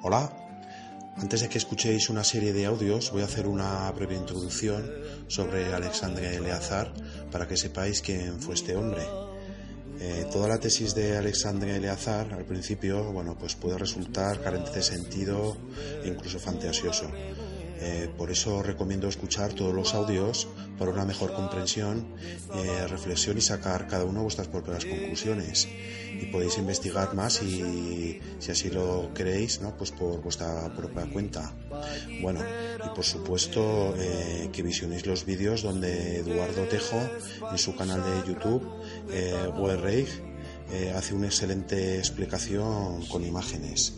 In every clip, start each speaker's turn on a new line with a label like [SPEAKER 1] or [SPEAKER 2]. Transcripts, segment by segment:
[SPEAKER 1] Hola, antes de que escuchéis una serie de audios voy a hacer una breve introducción sobre Alexandre Eleazar para que sepáis quién fue este hombre. Eh, toda la tesis de Alexandre Eleazar al principio bueno, pues puede resultar carente de sentido e incluso fantasioso. Eh, por eso recomiendo escuchar todos los audios para una mejor comprensión, eh, reflexión y sacar cada uno vuestras propias conclusiones. Y podéis investigar más y si así lo queréis, ¿no? pues por vuestra propia cuenta. Bueno, y por supuesto eh, que visionéis los vídeos donde Eduardo Tejo en su canal de YouTube, eh, hace una excelente explicación con imágenes.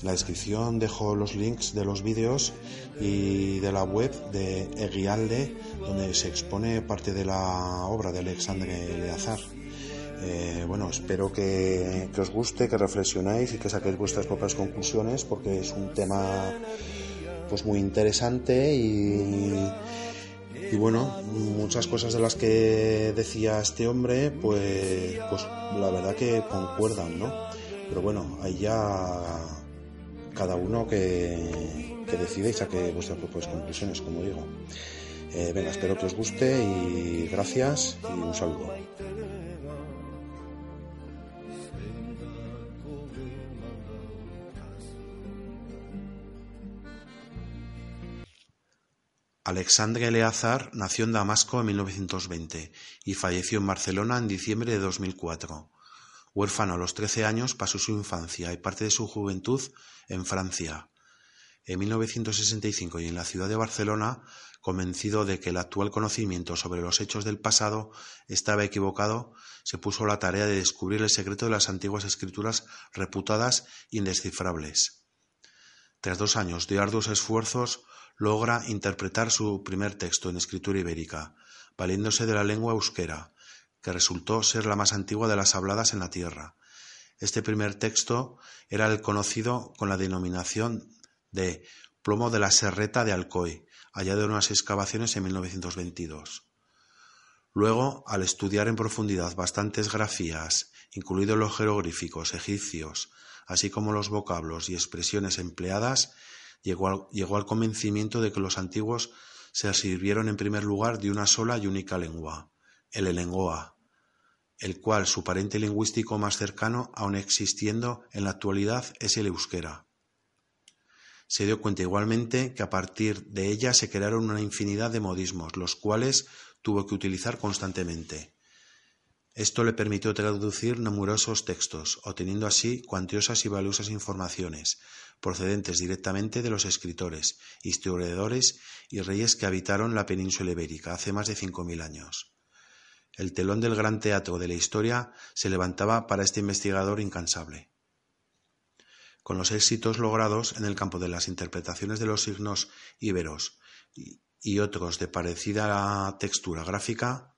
[SPEAKER 1] En la descripción dejo los links de los vídeos y de la web de Eguialde, donde se expone parte de la obra de Alexandre Leazar. Eh, bueno, espero que, os guste, que reflexionéis y que saquéis vuestras propias conclusiones, porque es un tema pues muy interesante y, y bueno, muchas cosas de las que decía este hombre, pues, pues la verdad que concuerdan, ¿no? Pero bueno, ahí ya cada uno que, que decida y saque vuestras propias conclusiones, como digo. Eh, venga, espero que os guste y gracias y un saludo. Alexandre Eleazar nació en Damasco en 1920 y falleció en Barcelona en diciembre de 2004. Huérfano a los trece años, pasó su infancia y parte de su juventud en Francia. En 1965 y en la ciudad de Barcelona, convencido de que el actual conocimiento sobre los hechos del pasado estaba equivocado, se puso la tarea de descubrir el secreto de las antiguas escrituras reputadas indescifrables. Tras dos años de arduos esfuerzos, logra interpretar su primer texto en escritura ibérica, valiéndose de la lengua euskera, que resultó ser la más antigua de las habladas en la tierra. Este primer texto era el conocido con la denominación de Plomo de la Serreta de Alcoy, hallado en unas excavaciones en 1922. Luego, al estudiar en profundidad bastantes grafías, incluidos los jeroglíficos egipcios, así como los vocablos y expresiones empleadas, llegó al, convencimiento de que los antiguos se sirvieron en primer lugar de una sola y única lengua, el elengoa, el cual su pariente lingüístico más cercano, aun existiendo en la actualidad, es el euskera. Se dio cuenta igualmente que a partir de ella se crearon una infinidad de modismos, los cuales tuvo que utilizar constantemente. Esto le permitió traducir numerosos textos, obteniendo así cuantiosas y valiosas informaciones, procedentes directamente de los escritores, historiadores y reyes que habitaron la península ibérica hace más de cinco mil años. El telón del gran teatro de la historia se levantaba para este investigador incansable. Con los éxitos logrados en el campo de las interpretaciones de los signos íberos y otros de parecida textura gráfica,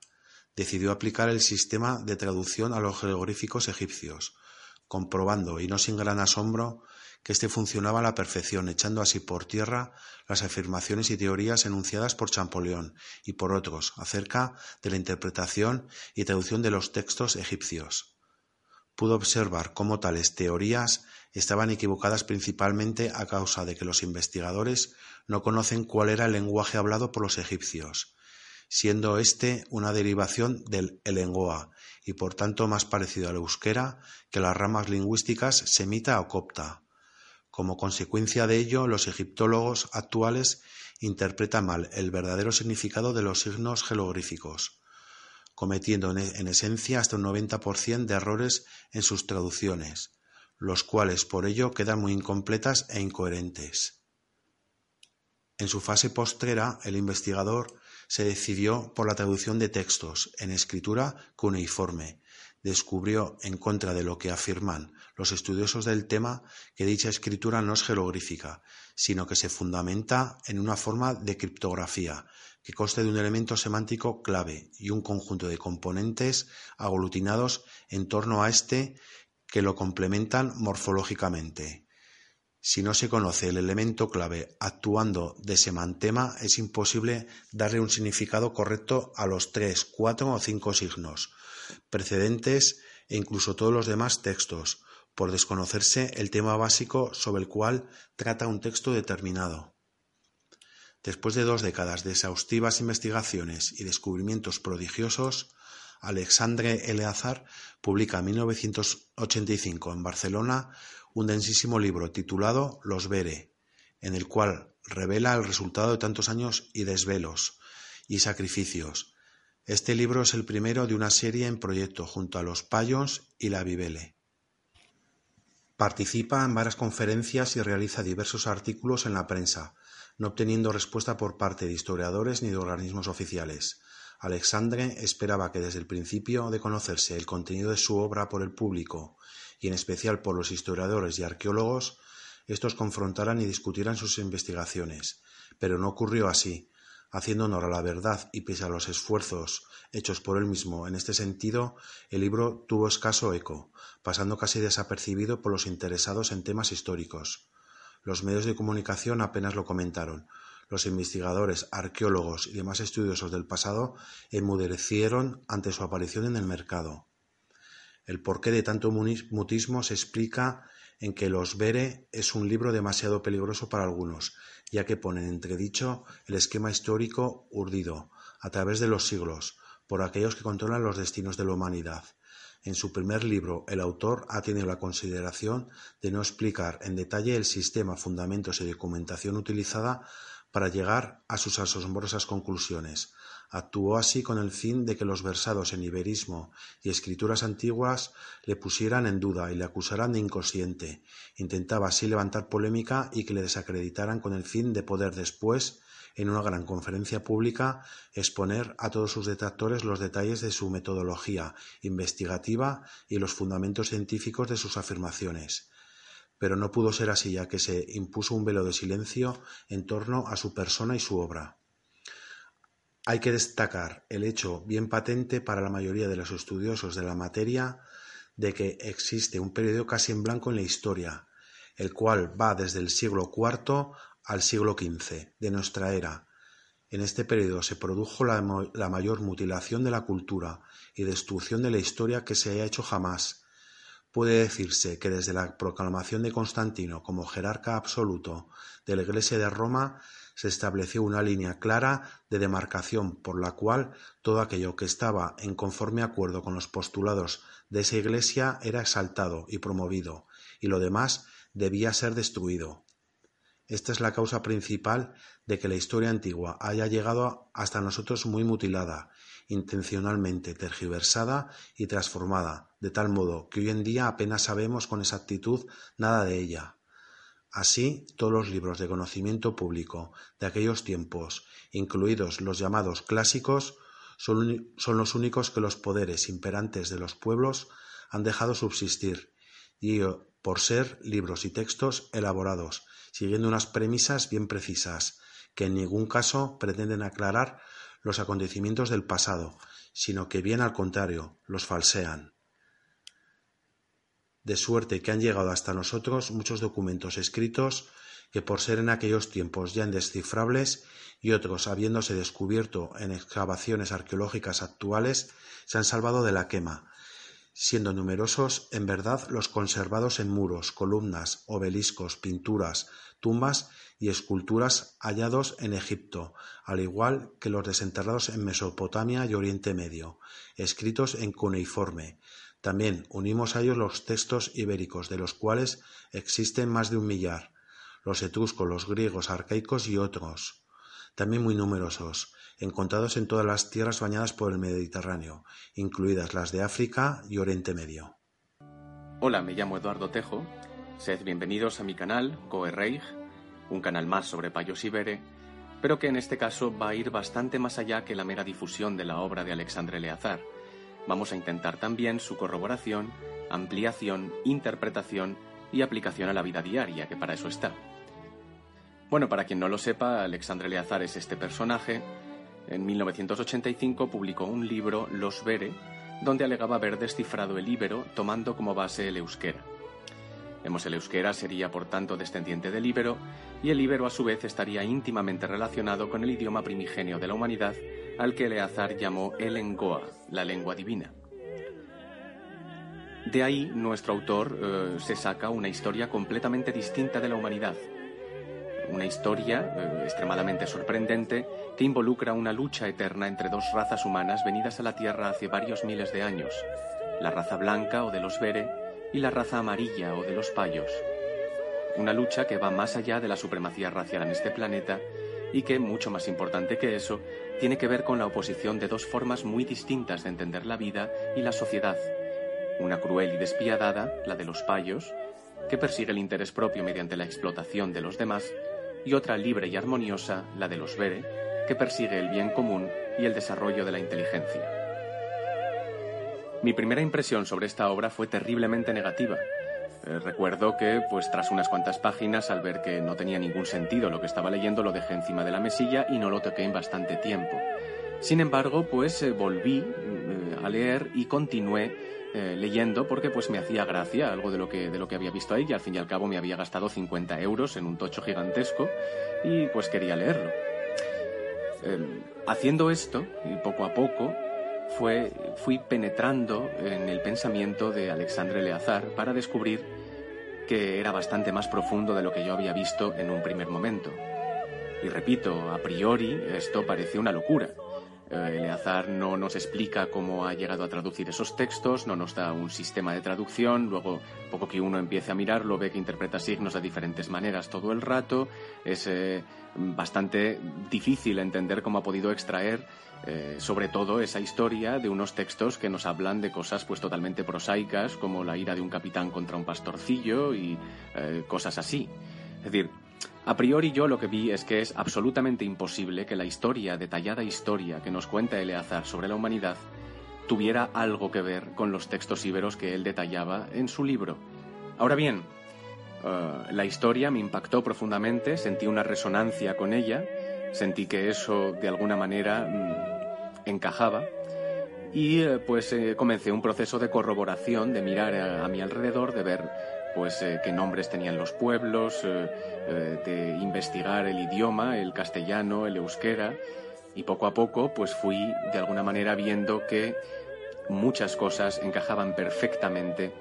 [SPEAKER 1] decidió aplicar el sistema de traducción a los jeroglíficos egipcios, comprobando, y no sin gran asombro, que éste funcionaba a la perfección, echando así por tierra las afirmaciones y teorías enunciadas por Champollion y por otros acerca de la interpretación y traducción de los textos egipcios. Pudo observar cómo tales teorías estaban equivocadas principalmente a causa de que los investigadores no conocen cuál era el lenguaje hablado por los egipcios, siendo éste una derivación del elengoa y por tanto más parecido al euskera que las ramas lingüísticas semita o copta. Como consecuencia de ello, los egiptólogos actuales interpretan mal el verdadero significado de los signos jeroglíficos, cometiendo en esencia hasta un 90% de errores en sus traducciones, los cuales por ello quedan muy incompletas e incoherentes. En su fase postrera, el investigador se decidió por la traducción de textos en escritura cuneiforme, descubrió, en contra de lo que afirman los estudiosos del tema, que dicha escritura no es jeroglífica, sino que se fundamenta en una forma de criptografía, que consta de un elemento semántico clave y un conjunto de componentes aglutinados en torno a éste que lo complementan morfológicamente. Si no se conoce el elemento clave actuando de semantema, es imposible darle un significado correcto a los tres, cuatro o cinco signos precedentes e incluso todos los demás textos, por desconocerse el tema básico sobre el cual trata un texto determinado. Después de dos décadas de exhaustivas investigaciones y descubrimientos prodigiosos, Alexandre Eleazar publica en 1985 en Barcelona un densísimo libro titulado Los Vere, en el cual revela el resultado de tantos años y desvelos y sacrificios. Este libro es el primero de una serie en proyecto junto a Los Payos y La Vivele. Participa en varias conferencias y realiza diversos artículos en la prensa, no obteniendo respuesta por parte de historiadores ni de organismos oficiales. Alexandre esperaba que desde el principio de conocerse el contenido de su obra por el público, y en especial por los historiadores y arqueólogos, estos confrontaran y discutieran sus investigaciones. Pero no ocurrió así. Haciendo honor a la verdad y pese a los esfuerzos hechos por él mismo en este sentido, el libro tuvo escaso eco, pasando casi desapercibido por los interesados en temas históricos. Los medios de comunicación apenas lo comentaron, los investigadores, arqueólogos y demás estudiosos del pasado enmudecieron ante su aparición en el mercado. El porqué de tanto mutismo se explica en que Los Vere es un libro demasiado peligroso para algunos, ya que pone en entredicho el esquema histórico urdido, a través de los siglos, por aquellos que controlan los destinos de la humanidad. En su primer libro, el autor ha tenido la consideración de no explicar en detalle el sistema, fundamentos y documentación utilizada para llegar a sus asombrosas conclusiones. Actuó así con el fin de que los versados en iberismo y escrituras antiguas le pusieran en duda y le acusaran de inconsciente. Intentaba así levantar polémica y que le desacreditaran con el fin de poder después, en una gran conferencia pública, exponer a todos sus detractores los detalles de su metodología investigativa y los fundamentos científicos de sus afirmaciones pero no pudo ser así ya que se impuso un velo de silencio en torno a su persona y su obra. Hay que destacar el hecho bien patente para la mayoría de los estudiosos de la materia de que existe un periodo casi en blanco en la historia, el cual va desde el siglo IV al siglo XV de nuestra era. En este periodo se produjo la, la mayor mutilación de la cultura y destrucción de la historia que se haya hecho jamás, Puede decirse que desde la proclamación de Constantino como jerarca absoluto de la Iglesia de Roma se estableció una línea clara de demarcación por la cual todo aquello que estaba en conforme acuerdo con los postulados de esa Iglesia era exaltado y promovido, y lo demás debía ser destruido. Esta es la causa principal de que la historia antigua haya llegado hasta nosotros muy mutilada intencionalmente tergiversada y transformada, de tal modo que hoy en día apenas sabemos con exactitud nada de ella. Así, todos los libros de conocimiento público de aquellos tiempos, incluidos los llamados clásicos, son, son los únicos que los poderes imperantes de los pueblos han dejado subsistir, y por ser libros y textos elaborados, siguiendo unas premisas bien precisas, que en ningún caso pretenden aclarar los acontecimientos del pasado, sino que bien al contrario, los falsean. De suerte que han llegado hasta nosotros muchos documentos escritos que por ser en aquellos tiempos ya indescifrables y otros habiéndose descubierto en excavaciones arqueológicas actuales, se han salvado de la quema, siendo numerosos en verdad los conservados en muros, columnas, obeliscos, pinturas, tumbas y esculturas hallados en Egipto, al igual que los desenterrados en Mesopotamia y Oriente Medio, escritos en cuneiforme. También unimos a ellos los textos ibéricos, de los cuales existen más de un millar, los etruscos, los griegos, arcaicos y otros, también muy numerosos, encontrados en todas las tierras bañadas por el Mediterráneo, incluidas las de África y Oriente Medio.
[SPEAKER 2] Hola, me llamo Eduardo Tejo. Sed bienvenidos a mi canal, Coerreich, un canal más sobre Payos Ibere, pero que en este caso va a ir bastante más allá que la mera difusión de la obra de Alexandre Leazar. Vamos a intentar también su corroboración, ampliación, interpretación y aplicación a la vida diaria, que para eso está. Bueno, para quien no lo sepa, Alexandre Leazar es este personaje. En 1985 publicó un libro, Los Vere, donde alegaba haber descifrado el íbero tomando como base el euskera. Vemos el euskera sería por tanto descendiente del íbero y el íbero a su vez estaría íntimamente relacionado con el idioma primigenio de la humanidad al que Eleazar llamó el Engoa, la lengua divina. De ahí nuestro autor eh, se saca una historia completamente distinta de la humanidad. Una historia eh, extremadamente sorprendente que involucra una lucha eterna entre dos razas humanas venidas a la Tierra hace varios miles de años, la raza blanca o de los Bere y la raza amarilla o de los Payos. Una lucha que va más allá de la supremacía racial en este planeta y que, mucho más importante que eso, tiene que ver con la oposición de dos formas muy distintas de entender la vida y la sociedad. Una cruel y despiadada, la de los payos, que persigue el interés propio mediante la explotación de los demás, y otra libre y armoniosa, la de los Bere, que persigue el bien común y el desarrollo de la inteligencia. Mi primera impresión sobre esta obra fue terriblemente negativa, eh, recuerdo que, pues tras unas cuantas páginas, al ver que no tenía ningún sentido lo que estaba leyendo, lo dejé encima de la mesilla y no lo toqué en bastante tiempo. Sin embargo, pues eh, volví eh, a leer y continué leyendo porque pues me hacía gracia algo de lo que de lo que había visto ahí y al fin y al cabo me había gastado 50 euros en un tocho gigantesco y pues quería leerlo. haciendo esto y poco a poco fui penetrando en el pensamiento de Alexandre Leazar para descubrir que era bastante más profundo de lo que yo había visto en un primer momento. Y repito, a priori esto parecía una locura. Eh, Eleazar no nos explica cómo ha llegado a traducir esos textos, no nos da un sistema de traducción, luego, poco que uno empiece a mirarlo, ve que interpreta signos de diferentes maneras todo el rato, eh, bastante difícil entender cómo ha podido extraer eh, sobre todo esa historia de unos textos que nos hablan de cosas pues totalmente prosaicas como la ira de un capitán contra un pastorcillo y eh, cosas así. Es decir, a priori yo lo que vi es que es absolutamente imposible que la historia, detallada historia que nos cuenta Eleazar sobre la humanidad, tuviera algo que ver con los textos íberos que él detallaba en su libro. Ahora bien, eh, la historia me impactó profundamente, sentí una resonancia con ella, sentí que eso de alguna manera mm, encajaba. Y eh, pues eh, comencé un proceso de corroboración, de mirar a, mi alrededor, de ver pues qué nombres tenían los pueblos, de investigar el idioma, el castellano, el euskera. Y poco a poco pues fui de alguna manera viendo que muchas cosas encajaban perfectamente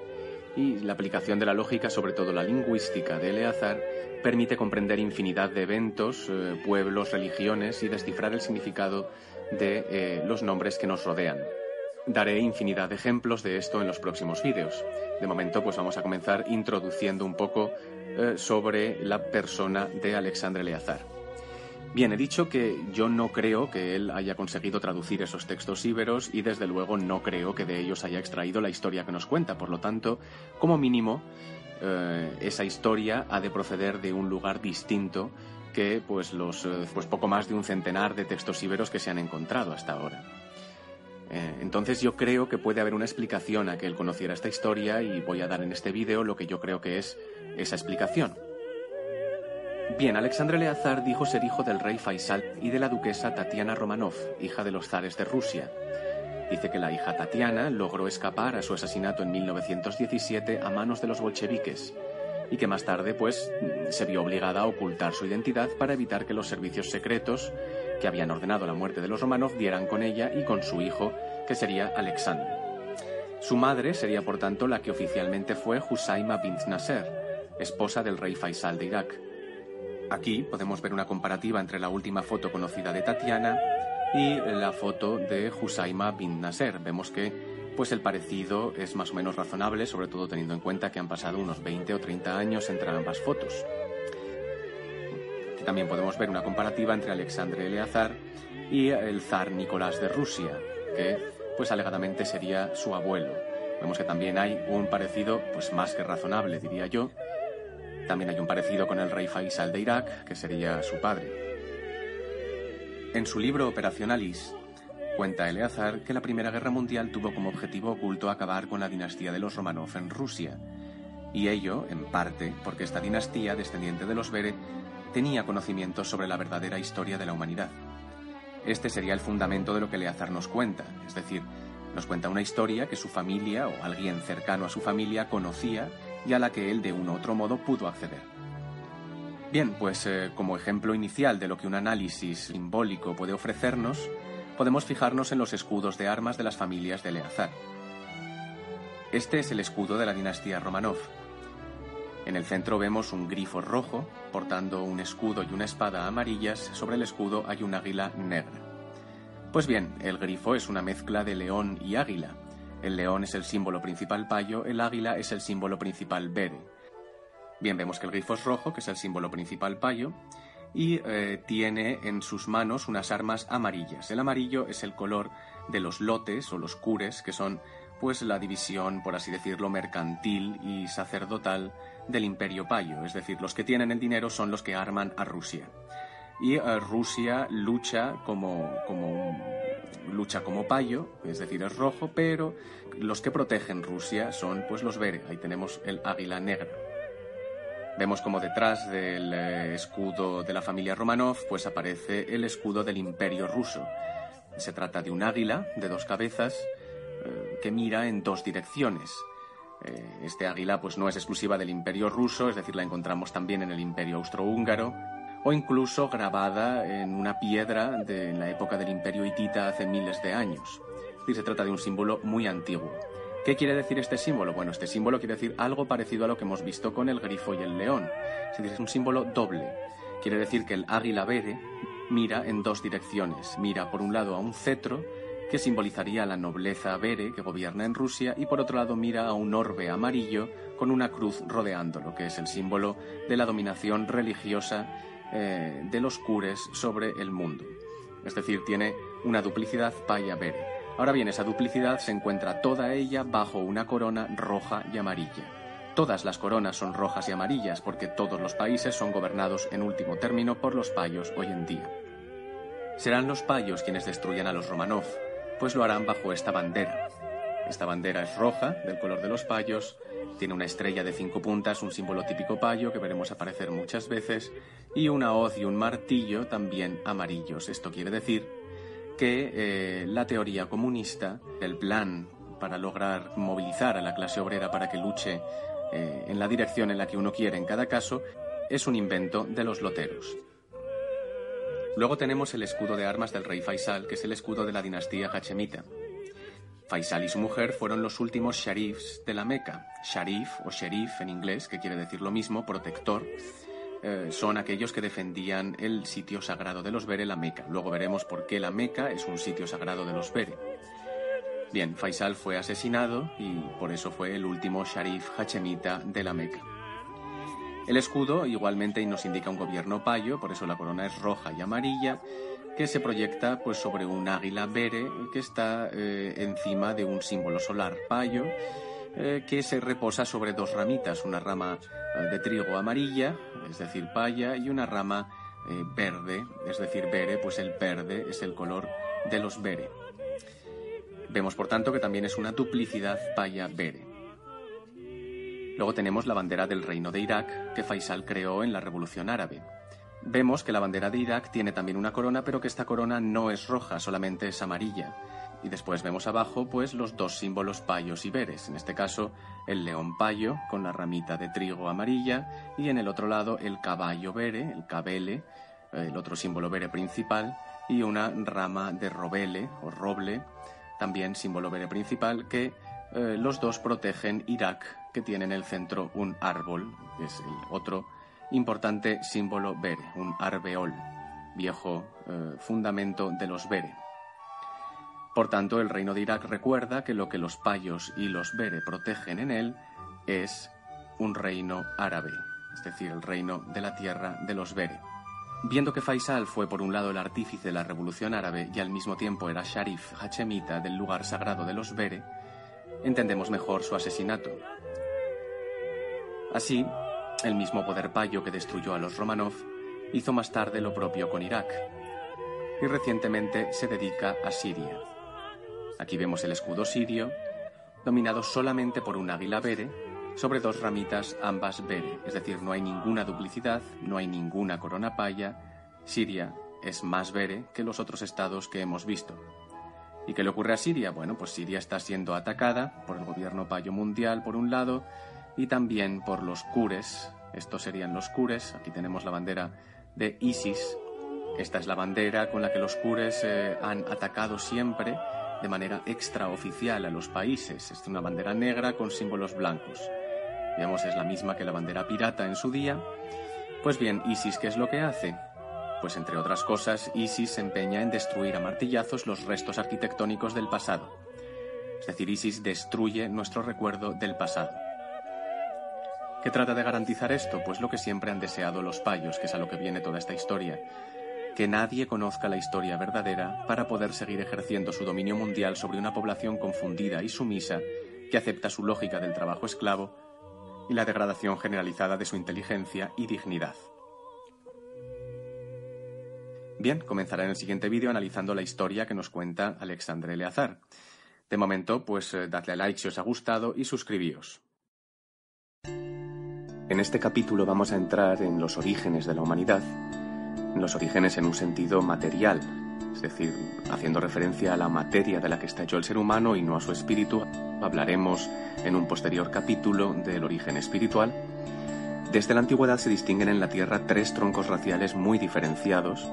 [SPEAKER 2] y la aplicación de la lógica, sobre todo la lingüística de Eleazar, permite comprender infinidad de eventos, pueblos, religiones y descifrar el significado de eh, los nombres que nos rodean. Daré infinidad de ejemplos de esto en los próximos vídeos. De momento, pues vamos a comenzar introduciendo un poco eh, sobre la persona de Alexandre Leazar. Bien, he dicho que yo no creo que él haya conseguido traducir esos textos íberos y desde luego no creo que de ellos haya extraído la historia que nos cuenta. Por lo tanto, como mínimo, eh, esa historia ha de proceder de un lugar distinto que pues, los, eh, pues poco más de un centenar de textos íberos que se han encontrado hasta ahora. Eh, entonces yo creo que puede haber una explicación a que él conociera esta historia y voy a dar en este vídeo lo que yo creo que es esa explicación. Bien, Alexandre Leazar dijo ser hijo del rey Faisal y de la duquesa Tatiana Romanov, hija de los zares de Rusia. Dice que la hija Tatiana logró escapar a su asesinato en 1917 a manos de los bolcheviques y que más tarde pues se vio obligada a ocultar su identidad para evitar que los servicios secretos que habían ordenado la muerte de los romanos dieran con ella y con su hijo, que sería Alexander. Su madre sería por tanto la que oficialmente fue Husaima bint Nasser, esposa del rey Faisal de Irak. Aquí podemos ver una comparativa entre la última foto conocida de Tatiana y la foto de Husaima bint Nasser. Vemos que pues el parecido es más o menos razonable, sobre todo teniendo en cuenta que han pasado unos 20 o 30 años entre ambas fotos. También podemos ver una comparativa entre Alexandre Eleazar y el zar Nicolás de Rusia, que pues alegadamente sería su abuelo. Vemos que también hay un parecido pues más que razonable, diría yo. También hay un parecido con el rey Faisal de Irak, que sería su padre. En su libro Operacionalis, Cuenta Eleazar que la Primera Guerra Mundial tuvo como objetivo oculto acabar con la dinastía de los Romanov en Rusia, y ello, en parte, porque esta dinastía, descendiente de los Bere, tenía conocimientos sobre la verdadera historia de la humanidad. Este sería el fundamento de lo que Eleazar nos cuenta, es decir, nos cuenta una historia que su familia o alguien cercano a su familia conocía y a la que él de un u otro modo pudo acceder. Bien, pues eh, como ejemplo inicial de lo que un análisis simbólico puede ofrecernos, podemos fijarnos en los escudos de armas de las familias de Eleazar. Este es el escudo de la dinastía Romanov. En el centro vemos un grifo rojo portando un escudo y una espada amarillas. Sobre el escudo hay un águila negra. Pues bien, el grifo es una mezcla de león y águila. El león es el símbolo principal payo, el águila es el símbolo principal bere. Bien, vemos que el grifo es rojo, que es el símbolo principal payo, y eh, tiene en sus manos unas armas amarillas. El amarillo es el color de los lotes o los cures, que son pues la división, por así decirlo, mercantil y sacerdotal del imperio payo, es decir, los que tienen el dinero son los que arman a Rusia. Y eh, Rusia lucha como, como lucha como payo, es decir, es rojo, pero los que protegen Rusia son pues los Bere, ahí tenemos el águila negra. Vemos como detrás del eh, escudo de la familia Romanov pues aparece el escudo del imperio ruso. Se trata de un águila de dos cabezas eh, que mira en dos direcciones. Este águila pues no es exclusiva del imperio ruso, es decir, la encontramos también en el imperio austrohúngaro o incluso grabada en una piedra de la época del imperio hitita hace miles de años. Es se trata de un símbolo muy antiguo. ¿Qué quiere decir este símbolo? Bueno, este símbolo quiere decir algo parecido a lo que hemos visto con el grifo y el león. Es decir, es un símbolo doble. Quiere decir que el águila vere mira en dos direcciones. Mira por un lado a un cetro que simbolizaría la nobleza bere que gobierna en Rusia, y por otro lado mira a un orbe amarillo con una cruz rodeándolo, que es el símbolo de la dominación religiosa eh, de los cures sobre el mundo. Es decir, tiene una duplicidad paya-bere. Ahora bien, esa duplicidad se encuentra toda ella bajo una corona roja y amarilla. Todas las coronas son rojas y amarillas porque todos los países son gobernados en último término por los payos hoy en día. Serán los payos quienes destruyan a los Romanov, pues lo harán bajo esta bandera. Esta bandera es roja, del color de los payos, tiene una estrella de cinco puntas, un símbolo típico payo que veremos aparecer muchas veces, y una hoz y un martillo también amarillos. Esto quiere decir que eh, la teoría comunista, el plan para lograr movilizar a la clase obrera para que luche eh, en la dirección en la que uno quiere en cada caso, es un invento de los loteros. Luego tenemos el escudo de armas del rey Faisal, que es el escudo de la dinastía Hachemita. Faisal y su mujer fueron los últimos sharifs de la Meca. Sharif o sheriff en inglés, que quiere decir lo mismo, protector, eh, son aquellos que defendían el sitio sagrado de los Bere, la Meca. Luego veremos por qué la Meca es un sitio sagrado de los Bere. Bien, Faisal fue asesinado y por eso fue el último sharif hachemita de la Meca. El escudo igualmente nos indica un gobierno payo, por eso la corona es roja y amarilla, que se proyecta pues sobre un águila bere que está eh, encima de un símbolo solar payo eh, que se reposa sobre dos ramitas, una rama eh, de trigo amarilla, es decir, paya, y una rama verde, es decir, bere, pues el verde es el color de los bere. Vemos, por tanto, que también es una duplicidad paya-bere. Luego tenemos la bandera del Reino de Irak que Faisal creó en la Revolución Árabe. Vemos que la bandera de Irak tiene también una corona, pero que esta corona no es roja, solamente es amarilla. Y después vemos abajo pues los dos símbolos payos y veres, en este caso el león payo con la ramita de trigo amarilla y en el otro lado el caballo vere, el cabele, el otro símbolo vere principal y una rama de robele o roble, también símbolo vere principal que eh, los dos protegen Irak, que tiene en el centro un árbol, que es el otro importante símbolo Bere, un arbeol, viejo eh, fundamento de los Bere. Por tanto, el reino de Irak recuerda que lo que los payos y los Bere protegen en él es un reino árabe, es decir, el reino de la tierra de los Bere. Viendo que Faisal fue por un lado el artífice de la revolución árabe y al mismo tiempo era Sharif Hachemita del lugar sagrado de los Bere, entendemos mejor su asesinato. Así, el mismo poder payo que destruyó a los Romanov hizo más tarde lo propio con Irak y recientemente se dedica a Siria. Aquí vemos el escudo sirio, dominado solamente por un águila bere sobre dos ramitas ambas bere, es decir, no hay ninguna duplicidad, no hay ninguna corona paya. Siria es más bere que los otros estados que hemos visto. ¿Y qué le ocurre a Siria? Bueno, pues Siria está siendo atacada por el gobierno payo mundial, por un lado, y también por los cures. Estos serían los cures. Aquí tenemos la bandera de ISIS. Esta es la bandera con la que los cures eh, han atacado siempre de manera extraoficial a los países. Es una bandera negra con símbolos blancos. Digamos, es la misma que la bandera pirata en su día. Pues bien, ISIS, ¿qué es lo que hace? Pues entre otras cosas, ISIS se empeña en destruir a martillazos los restos arquitectónicos del pasado. Es decir, ISIS destruye nuestro recuerdo del pasado. ¿Qué trata de garantizar esto? Pues lo que siempre han deseado los payos, que es a lo que viene toda esta historia. Que nadie conozca la historia verdadera para poder seguir ejerciendo su dominio mundial sobre una población confundida y sumisa que acepta su lógica del trabajo esclavo y la degradación generalizada de su inteligencia y dignidad. Bien, comenzaré en el siguiente vídeo analizando la historia que nos cuenta Alexandre Eleazar. De momento, pues eh, dadle a like si os ha gustado y suscribíos. En este capítulo vamos a entrar en los orígenes de la humanidad, los orígenes en un sentido material, es decir, haciendo referencia a la materia de la que está hecho el ser humano y no a su espíritu. Hablaremos en un posterior capítulo del origen espiritual. Desde la antigüedad se distinguen en la Tierra tres troncos raciales muy diferenciados,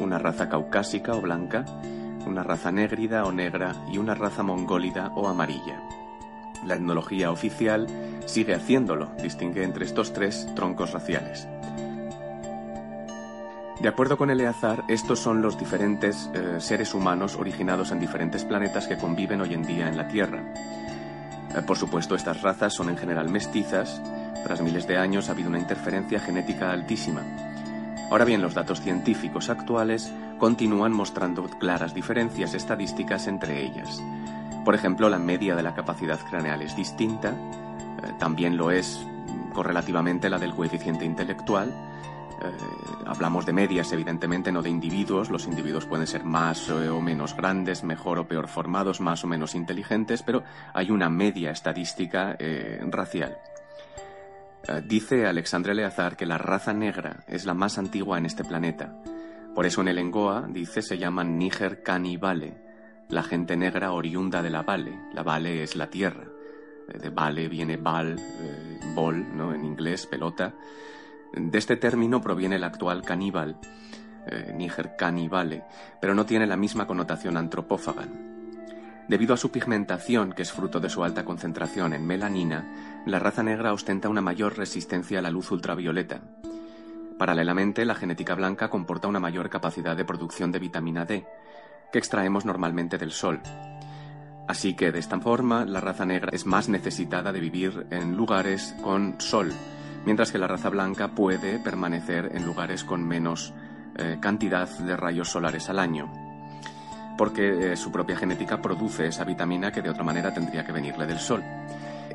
[SPEAKER 2] una raza caucásica o blanca, una raza négrida o negra y una raza mongólida o amarilla. La etnología oficial sigue haciéndolo, distingue entre estos tres troncos raciales. De acuerdo con Eleazar, estos son los diferentes eh, seres humanos originados en diferentes planetas que conviven hoy en día en la Tierra. Eh, por supuesto, estas razas son en general mestizas. Tras miles de años ha habido una interferencia genética altísima. Ahora bien, los datos científicos actuales continúan mostrando claras diferencias estadísticas entre ellas. Por ejemplo, la media de la capacidad craneal es distinta, eh, también lo es correlativamente la del coeficiente intelectual. Eh, hablamos de medias, evidentemente, no de individuos. Los individuos pueden ser más eh, o menos grandes, mejor o peor formados, más o menos inteligentes, pero hay una media estadística racial. dice Alexandre Leazar que la raza negra es la más antigua en este planeta. Por eso en el Engoa, dice, se llaman Níger Canibale, la gente negra oriunda de la Vale. La Vale es la tierra. Eh, de Vale viene Val, eh, bol, ¿no? en inglés, pelota. De este término proviene el actual caníbal, eh, Níger canibale, pero no tiene la misma connotación antropófaga. Debido a su pigmentación, que es fruto de su alta concentración en melanina, la raza negra ostenta una mayor resistencia a la luz ultravioleta. Paralelamente, la genética blanca comporta una mayor capacidad de producción de vitamina D, que extraemos normalmente del Sol. Así que de esta forma la raza negra es más necesitada de vivir en lugares con sol, mientras que la raza blanca puede permanecer en lugares con menos eh, cantidad de rayos solares al año, porque eh, su propia genética produce esa vitamina que de otra manera tendría que venirle del sol.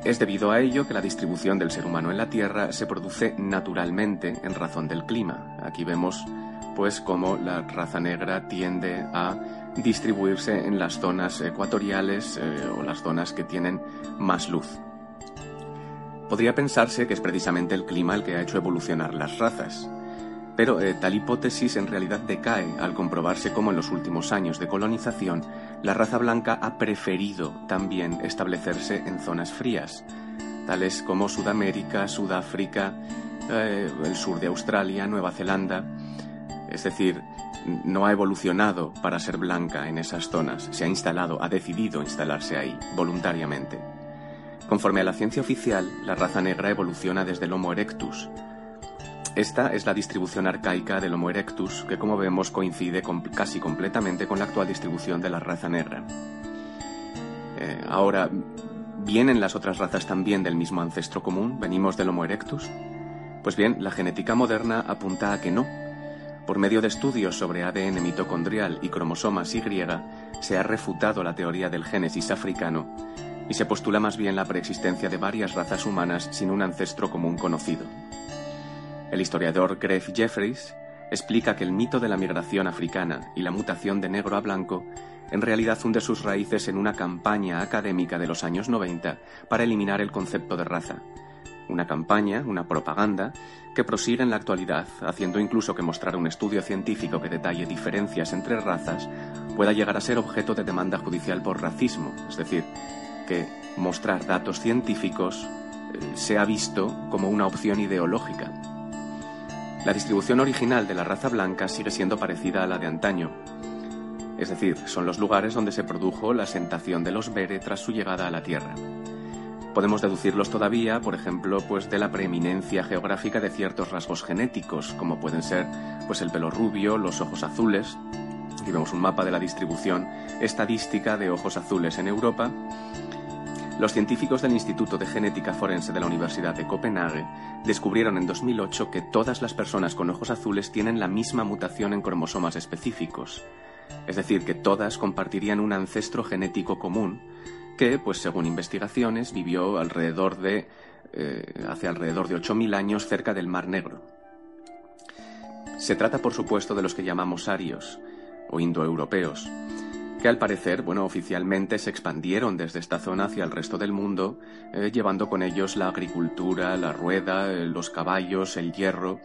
[SPEAKER 2] Es debido a ello que la distribución del ser humano en la Tierra se produce naturalmente en razón del clima. Aquí vemos pues cómo la raza negra tiende a distribuirse en las zonas ecuatoriales eh, o las zonas que tienen más luz. Podría pensarse que es precisamente el clima el que ha hecho evolucionar las razas, pero eh, tal hipótesis en realidad decae al comprobarse cómo en los últimos años de colonización la raza blanca ha preferido también establecerse en zonas frías, tales como Sudamérica, Sudáfrica, eh, el sur de Australia, Nueva Zelanda, es decir, no ha evolucionado para ser blanca en esas zonas, se ha instalado, ha decidido instalarse ahí, voluntariamente. Conforme a la ciencia oficial, la raza negra evoluciona desde el Homo erectus. Esta es la distribución arcaica del Homo erectus, que como vemos coincide casi completamente con la actual distribución de la raza negra. Eh, ahora, ¿vienen las otras razas también del mismo ancestro común? ¿Venimos del Homo erectus? Pues bien, la genética moderna apunta a que no, por medio de estudios sobre ADN mitocondrial y cromosomas Y, se ha refutado la teoría del génesis africano y se postula más bien la preexistencia de varias razas humanas sin un ancestro común conocido. El historiador Greg Jeffries explica que el mito de la migración africana y la mutación de negro a blanco en realidad hunde sus raíces en una campaña académica de los años 90 para eliminar el concepto de raza, una campaña, una propaganda, que prosigue en la actualidad, haciendo incluso que mostrar un estudio científico que detalle diferencias entre razas pueda llegar a ser objeto de demanda judicial por racismo, es decir, que mostrar datos científicos eh, sea visto como una opción ideológica. La distribución original de la raza blanca sigue siendo parecida a la de antaño. es decir, son los lugares donde se produjo la asentación de los Bere tras su llegada a la Tierra. Podemos deducirlos todavía, por ejemplo, pues de la preeminencia geográfica de ciertos rasgos genéticos, como pueden ser pues el pelo rubio, los ojos azules. Aquí vemos un mapa de la distribución estadística de ojos azules en Europa. Los científicos del Instituto de Genética Forense de la Universidad de Copenhague descubrieron en 2008 que todas las personas con ojos azules tienen la misma mutación en cromosomas específicos, es decir, que todas compartirían un ancestro genético común, que, pues según investigaciones, vivió alrededor de eh, hace alrededor de 8.000 años cerca del Mar Negro. Se trata, por supuesto, de los que llamamos arios o indoeuropeos, que al parecer, bueno, oficialmente se expandieron desde esta zona hacia el resto del mundo, eh, llevando con ellos la agricultura, la rueda, eh, los caballos, el hierro,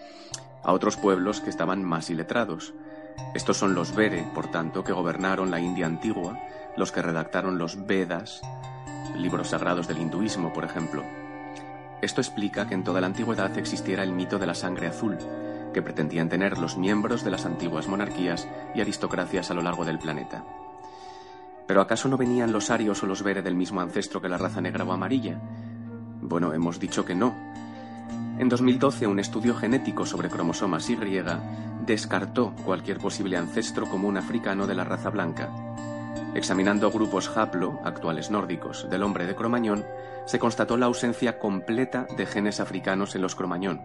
[SPEAKER 2] a otros pueblos que estaban más iletrados. Estos son los Vere, por tanto, que gobernaron la India antigua, los que redactaron los Vedas, libros sagrados del hinduismo, por ejemplo. Esto explica que en toda la antigüedad existiera el mito de la sangre azul, que pretendían tener los miembros de las antiguas monarquías y aristocracias a lo largo del planeta. ¿Pero acaso no venían los arios o los Vere del mismo ancestro que la raza negra o amarilla? Bueno, hemos dicho que no. En 2012, un estudio genético sobre cromosomas Y descartó cualquier posible ancestro común africano de la raza blanca Examinando grupos haplo, actuales nórdicos, del hombre de Cromañón, se constató la ausencia completa de genes africanos en los Cromañón,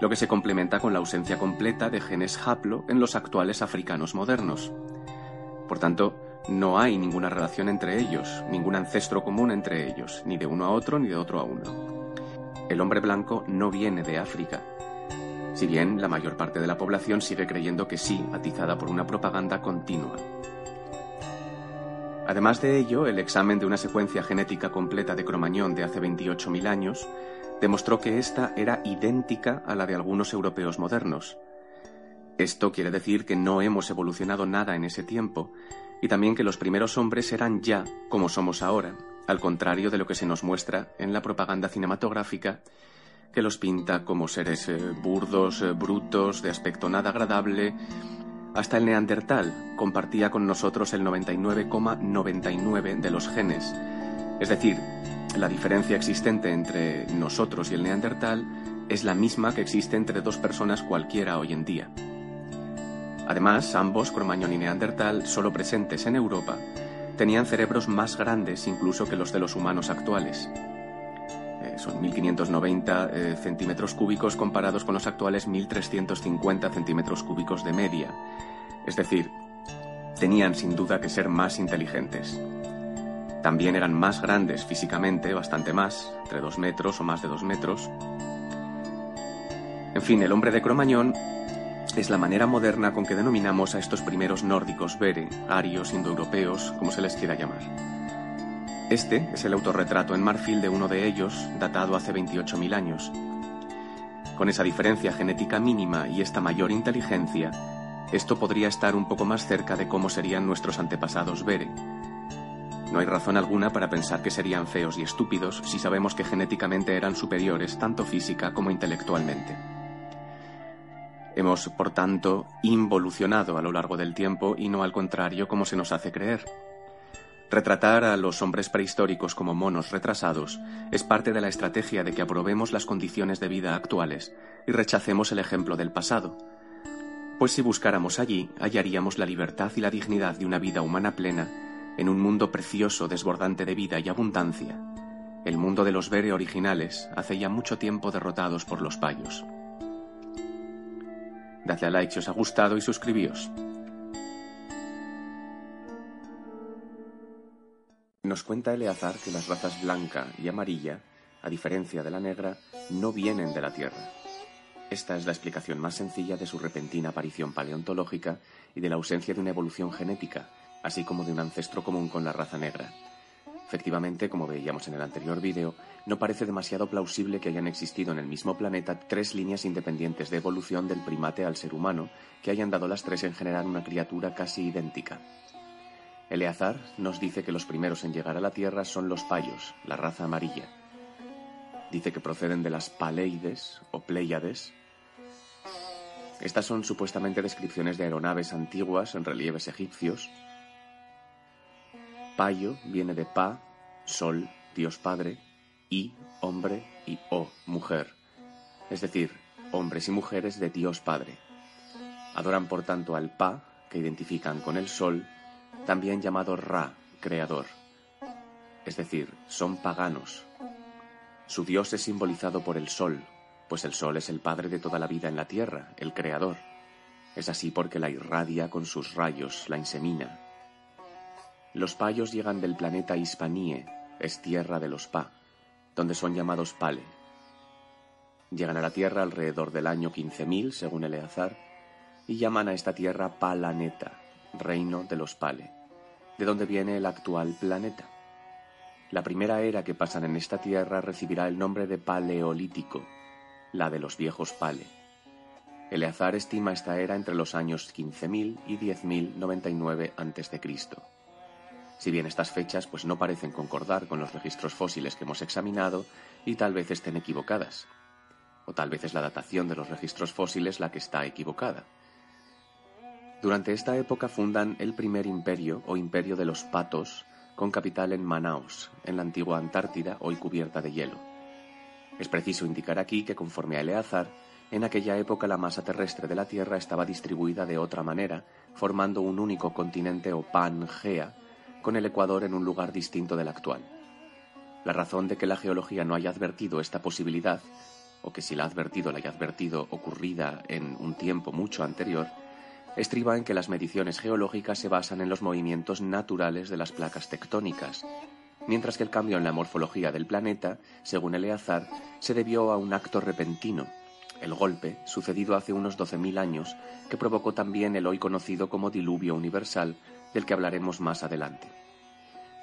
[SPEAKER 2] lo que se complementa con la ausencia completa de genes haplo en los actuales africanos modernos. Por tanto, no hay ninguna relación entre ellos, ningún ancestro común entre ellos, ni de uno a otro ni de otro a uno. El hombre blanco no viene de África, si bien la mayor parte de la población sigue creyendo que sí, atizada por una propaganda continua. Además de ello, el examen de una secuencia genética completa de Cromañón de hace 28.000 años demostró que ésta era idéntica a la de algunos europeos modernos. Esto quiere decir que no hemos evolucionado nada en ese tiempo y también que los primeros hombres eran ya como somos ahora, al contrario de lo que se nos muestra en la propaganda cinematográfica que los pinta como seres eh, burdos, eh, brutos, de aspecto nada agradable, hasta el neandertal compartía con nosotros el 99,99 de los genes. Es decir, la diferencia existente entre nosotros y el neandertal es la misma que existe entre dos personas cualquiera hoy en día. Además, ambos, Cromañón y Neandertal, solo presentes en Europa, tenían cerebros más grandes incluso que los de los humanos actuales. Eh, son 1.590 eh, centímetros cúbicos comparados con los actuales 1.350 centímetros cúbicos de media. Es decir, tenían sin duda que ser más inteligentes. También eran más grandes físicamente, bastante más, entre dos metros o más de dos metros. En fin, el hombre de Cromañón es la manera moderna con que denominamos a estos primeros nórdicos bere, arios, indoeuropeos, como se les quiera llamar. Este es el autorretrato en marfil de uno de ellos, datado hace 28.000 años. Con esa diferencia genética mínima y esta mayor inteligencia, esto podría estar un poco más cerca de cómo serían nuestros antepasados Bere. No hay razón alguna para pensar que serían feos y estúpidos si sabemos que genéticamente eran superiores tanto física como intelectualmente. Hemos, por tanto, involucionado a lo largo del tiempo y no al contrario como se nos hace creer. Retratar a los hombres prehistóricos como monos retrasados es parte de la estrategia de que aprobemos las condiciones de vida actuales y rechacemos el ejemplo del pasado. Pues si buscáramos allí, hallaríamos la libertad y la dignidad de una vida humana plena en un mundo precioso, desbordante de vida y abundancia, el mundo de los Bere originales, hace ya mucho tiempo derrotados por los payos. Dadle a like si os ha gustado y suscribíos. Nos cuenta Eleazar que las razas blanca y amarilla, a diferencia de la negra, no vienen de la Tierra. Esta es la explicación más sencilla de su repentina aparición paleontológica y de la ausencia de una evolución genética, así como de un ancestro común con la raza negra. Efectivamente, como veíamos en el anterior vídeo, no parece demasiado plausible que hayan existido en el mismo planeta tres líneas independientes de evolución del primate al ser humano, que hayan dado las tres en generar una criatura casi idéntica. Eleazar nos dice que los primeros en llegar a la Tierra son los payos, la raza amarilla. Dice que proceden de las Paleides o Pléyades, Estas son supuestamente descripciones de aeronaves antiguas en relieves egipcios. Payo viene de Pa, Sol, Dios Padre, y hombre y O, mujer, es decir, hombres y mujeres de Dios Padre. Adoran por tanto al Pa, que identifican con el Sol, también llamado Ra, creador. Es decir, son paganos. Su Dios es simbolizado por el Sol, pues el Sol es el Padre de toda la vida en la Tierra, el Creador. Es así porque la irradia con sus rayos, la insemina. Los payos llegan del planeta Hispanie, es tierra de los Pa, donde son llamados Pale. Llegan a la Tierra alrededor del año 15.000, según Eleazar, y llaman a esta Tierra Palaneta, reino de los Pale, de donde viene el actual planeta. La primera era que pasan en esta Tierra recibirá el nombre de Paleolítico, la de los viejos Pale. Eleazar estima esta era entre los años 15.000 y 10.099 a.C. Si bien estas fechas pues no parecen concordar con los registros fósiles que hemos examinado y tal vez estén equivocadas. O tal vez es la datación de los registros fósiles la que está equivocada. Durante esta época fundan el primer imperio o imperio de los patos con capital en Manaus, en la antigua Antártida, hoy cubierta de hielo. Es preciso indicar aquí que conforme a Eleazar, en aquella época la masa terrestre de la Tierra estaba distribuida de otra manera, formando un único continente o Pangea, con el Ecuador en un lugar distinto del actual. La razón de que la geología no haya advertido esta posibilidad, o que si la ha advertido la haya advertido ocurrida en un tiempo mucho anterior, estriba en que las mediciones geológicas se basan en los movimientos naturales de las placas tectónicas, mientras que el cambio en la morfología del planeta, según Eleazar, se debió a un acto repentino, el golpe, sucedido hace unos 12.000 años, que provocó también el hoy conocido como diluvio universal, del que hablaremos más adelante.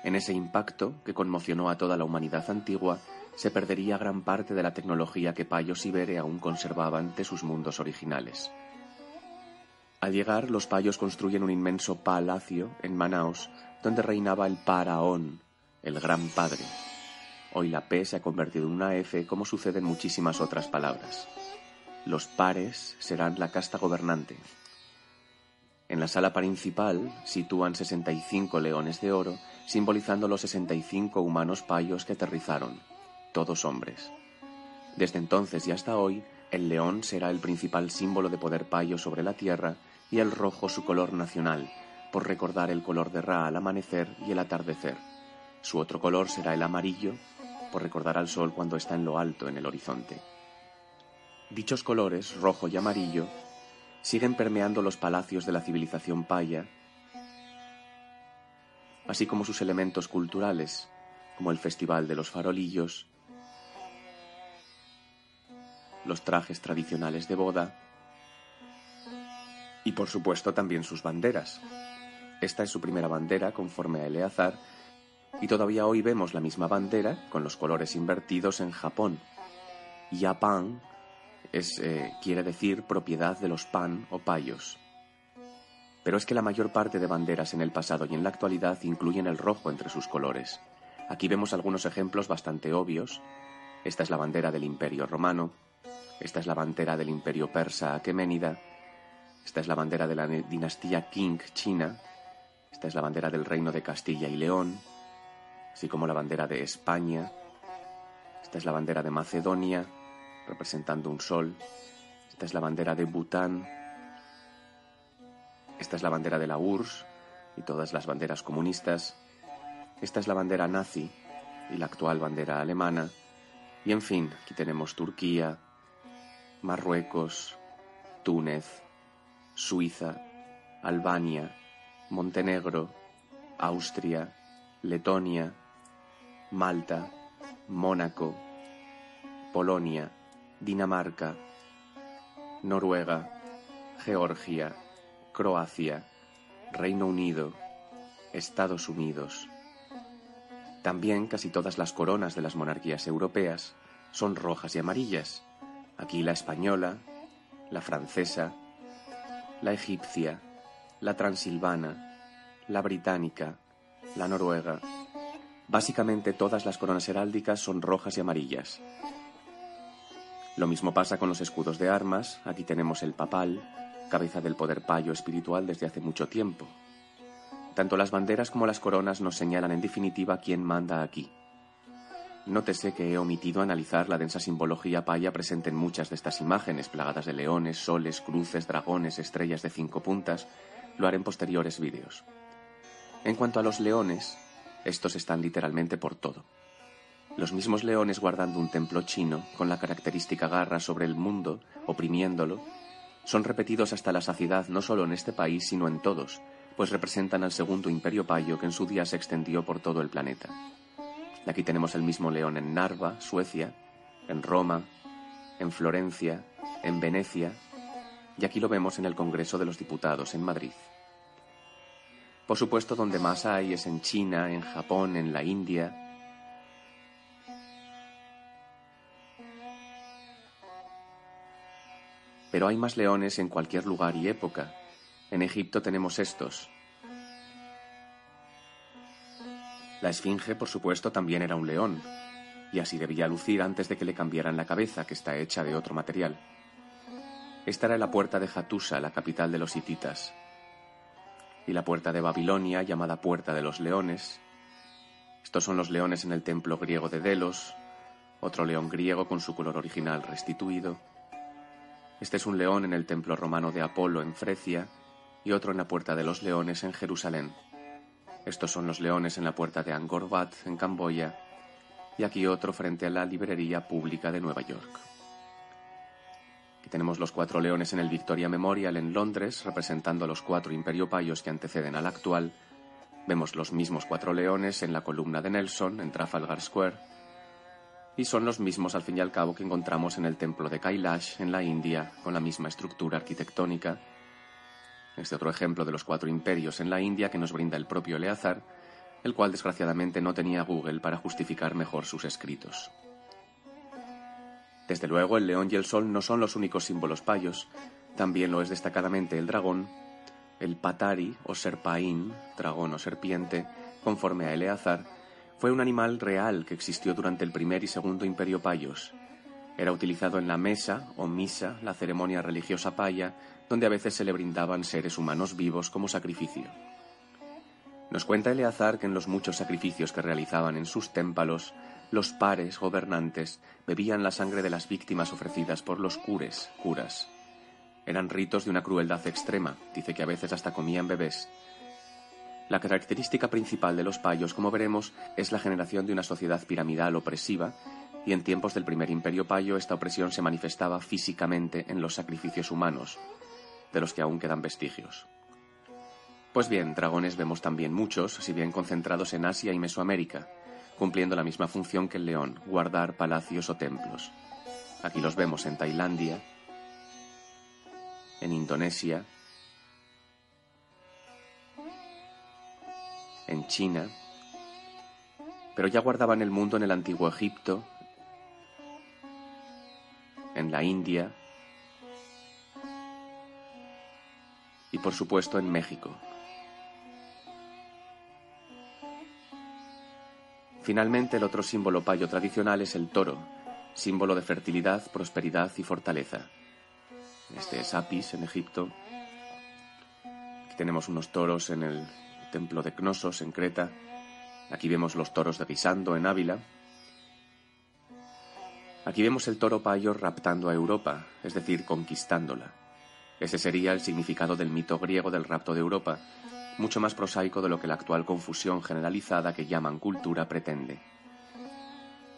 [SPEAKER 2] En ese impacto, que conmocionó a toda la humanidad antigua, se perdería gran parte de la tecnología que Payos y Bere aún conservaban de sus mundos originales. Al llegar, los payos construyen un inmenso palacio en Manaos, donde reinaba el Paraón, el Gran Padre. Hoy la P se ha convertido en una F como sucede en muchísimas otras palabras. Los pares serán la casta gobernante. En la sala principal sitúan 65 leones de oro, simbolizando los 65 humanos payos que aterrizaron, todos hombres. Desde entonces y hasta hoy, el león será el principal símbolo de poder payo sobre la tierra y el rojo su color nacional, por recordar el color de Ra al amanecer y el atardecer. Su otro color será el amarillo, por recordar al sol cuando está en lo alto en el horizonte. Dichos colores, rojo y amarillo, siguen permeando los palacios de la civilización paya, así como sus elementos culturales, como el Festival de los Farolillos, los trajes tradicionales de boda y por supuesto también sus banderas. Esta es su primera bandera conforme a Eleazar y todavía hoy vemos la misma bandera con los colores invertidos en Japón. Yapan es, eh, quiere decir propiedad de los pan o payos. Pero es que la mayor parte de banderas en el pasado y en la actualidad incluyen el rojo entre sus colores. Aquí vemos algunos ejemplos bastante obvios. Esta es la bandera del Imperio Romano, esta es la bandera del Imperio Persa Aqueménida, esta es la bandera de la dinastía Qing china, esta es la bandera del Reino de Castilla y León, así como la bandera de España. Esta es la bandera de Macedonia, representando un sol. Esta es la bandera de Bután. Esta es la bandera de la URSS y todas las banderas comunistas. Esta es la bandera nazi y la actual bandera alemana. Y en fin, aquí tenemos Turquía, Marruecos, Túnez, Suiza, Albania, Montenegro, Austria, Letonia, Malta, Mónaco, Polonia, Dinamarca, Noruega, Georgia, Croacia, Reino Unido, Estados Unidos. También casi todas las coronas de las monarquías europeas son rojas y amarillas. Aquí la española, la francesa, la egipcia, la transilvana, la británica, la noruega, Básicamente todas las coronas heráldicas son rojas y amarillas. Lo mismo pasa con los escudos de armas. Aquí tenemos el papal, cabeza del poder payo espiritual desde hace mucho tiempo. Tanto las banderas como las coronas nos señalan en definitiva quién manda aquí. Nótese que he omitido analizar la densa simbología paya presente en muchas de estas imágenes, plagadas de leones, soles, cruces, dragones, estrellas de cinco puntas. Lo haré en posteriores vídeos. En cuanto a los leones, estos están literalmente por todo. Los mismos leones guardando un templo chino, con la característica garra sobre el mundo, oprimiéndolo, son repetidos hasta la saciedad no solo en este país, sino en todos, pues representan al segundo imperio payo que en su día se extendió por todo el planeta. Aquí tenemos el mismo león en Narva, Suecia, en Roma, en Florencia, en Venecia, y aquí lo vemos en el Congreso de los Diputados en Madrid. Por supuesto, donde más hay es en China, en Japón, en la India. Pero hay más leones en cualquier lugar y época. En Egipto tenemos estos, La esfinge, por supuesto, también era un león, y así debía lucir antes de que le cambiaran la cabeza, que está hecha de otro material. Esta era la puerta de Hattusa, la capital de los hititas, y la puerta de Babilonia, llamada Puerta de los Leones. Estos son los leones en el templo griego de Delos, otro león griego con su color original restituido. Este es un león en el templo romano de Apolo en Frecia y otro en la Puerta de los Leones en Jerusalén. Estos son los leones en la puerta de Angkor Wat, en Camboya, y aquí otro frente a la librería pública de Nueva York. Aquí tenemos los cuatro leones en el Victoria Memorial en Londres, representando los cuatro imperiopayos que anteceden al actual. Vemos los mismos cuatro leones en la columna de Nelson, en Trafalgar Square. Y son los mismos, al fin y al cabo, que encontramos en el templo de Kailash, en la India, con la misma estructura arquitectónica este otro ejemplo de los cuatro imperios en la India que nos brinda el propio Eleazar, el cual desgraciadamente no tenía Google para justificar mejor sus escritos. Desde luego, el león y el sol no son los únicos símbolos payos, también lo es destacadamente el dragón, el patari o serpaín, dragón o serpiente, conforme a Eleazar, fue un animal real que existió durante el primer y segundo imperio payos. Era utilizado en la mesa o misa, la ceremonia religiosa paya, donde a veces se le brindaban seres humanos vivos como sacrificio. Nos cuenta Eleazar que en los muchos sacrificios que realizaban en sus témpalos, los pares gobernantes bebían la sangre de las víctimas ofrecidas por los cures, curas. Eran ritos de una crueldad extrema, dice que a veces hasta comían bebés. La característica principal de los payos, como veremos, es la generación de una sociedad piramidal opresiva, y en tiempos del primer imperio payo esta opresión se manifestaba físicamente en los sacrificios humanos, de los que aún quedan vestigios. Pues bien, dragones vemos también muchos, si bien concentrados en Asia y Mesoamérica, cumpliendo la misma función que el león, guardar palacios o templos. Aquí los vemos en Tailandia, en Indonesia, en China, pero ya guardaban el mundo en el antiguo Egipto, en la India, y por supuesto en México. Finalmente, el otro símbolo payo tradicional es el toro, símbolo de fertilidad, prosperidad y fortaleza. Este es Apis en Egipto. Aquí tenemos unos toros en el templo de Cnosos en Creta. Aquí vemos los toros de Pisando en Ávila. Aquí vemos el toro payo raptando a Europa, es decir, conquistándola. Ese sería el significado del mito griego del rapto de Europa, mucho más prosaico de lo que la actual confusión generalizada que llaman cultura pretende.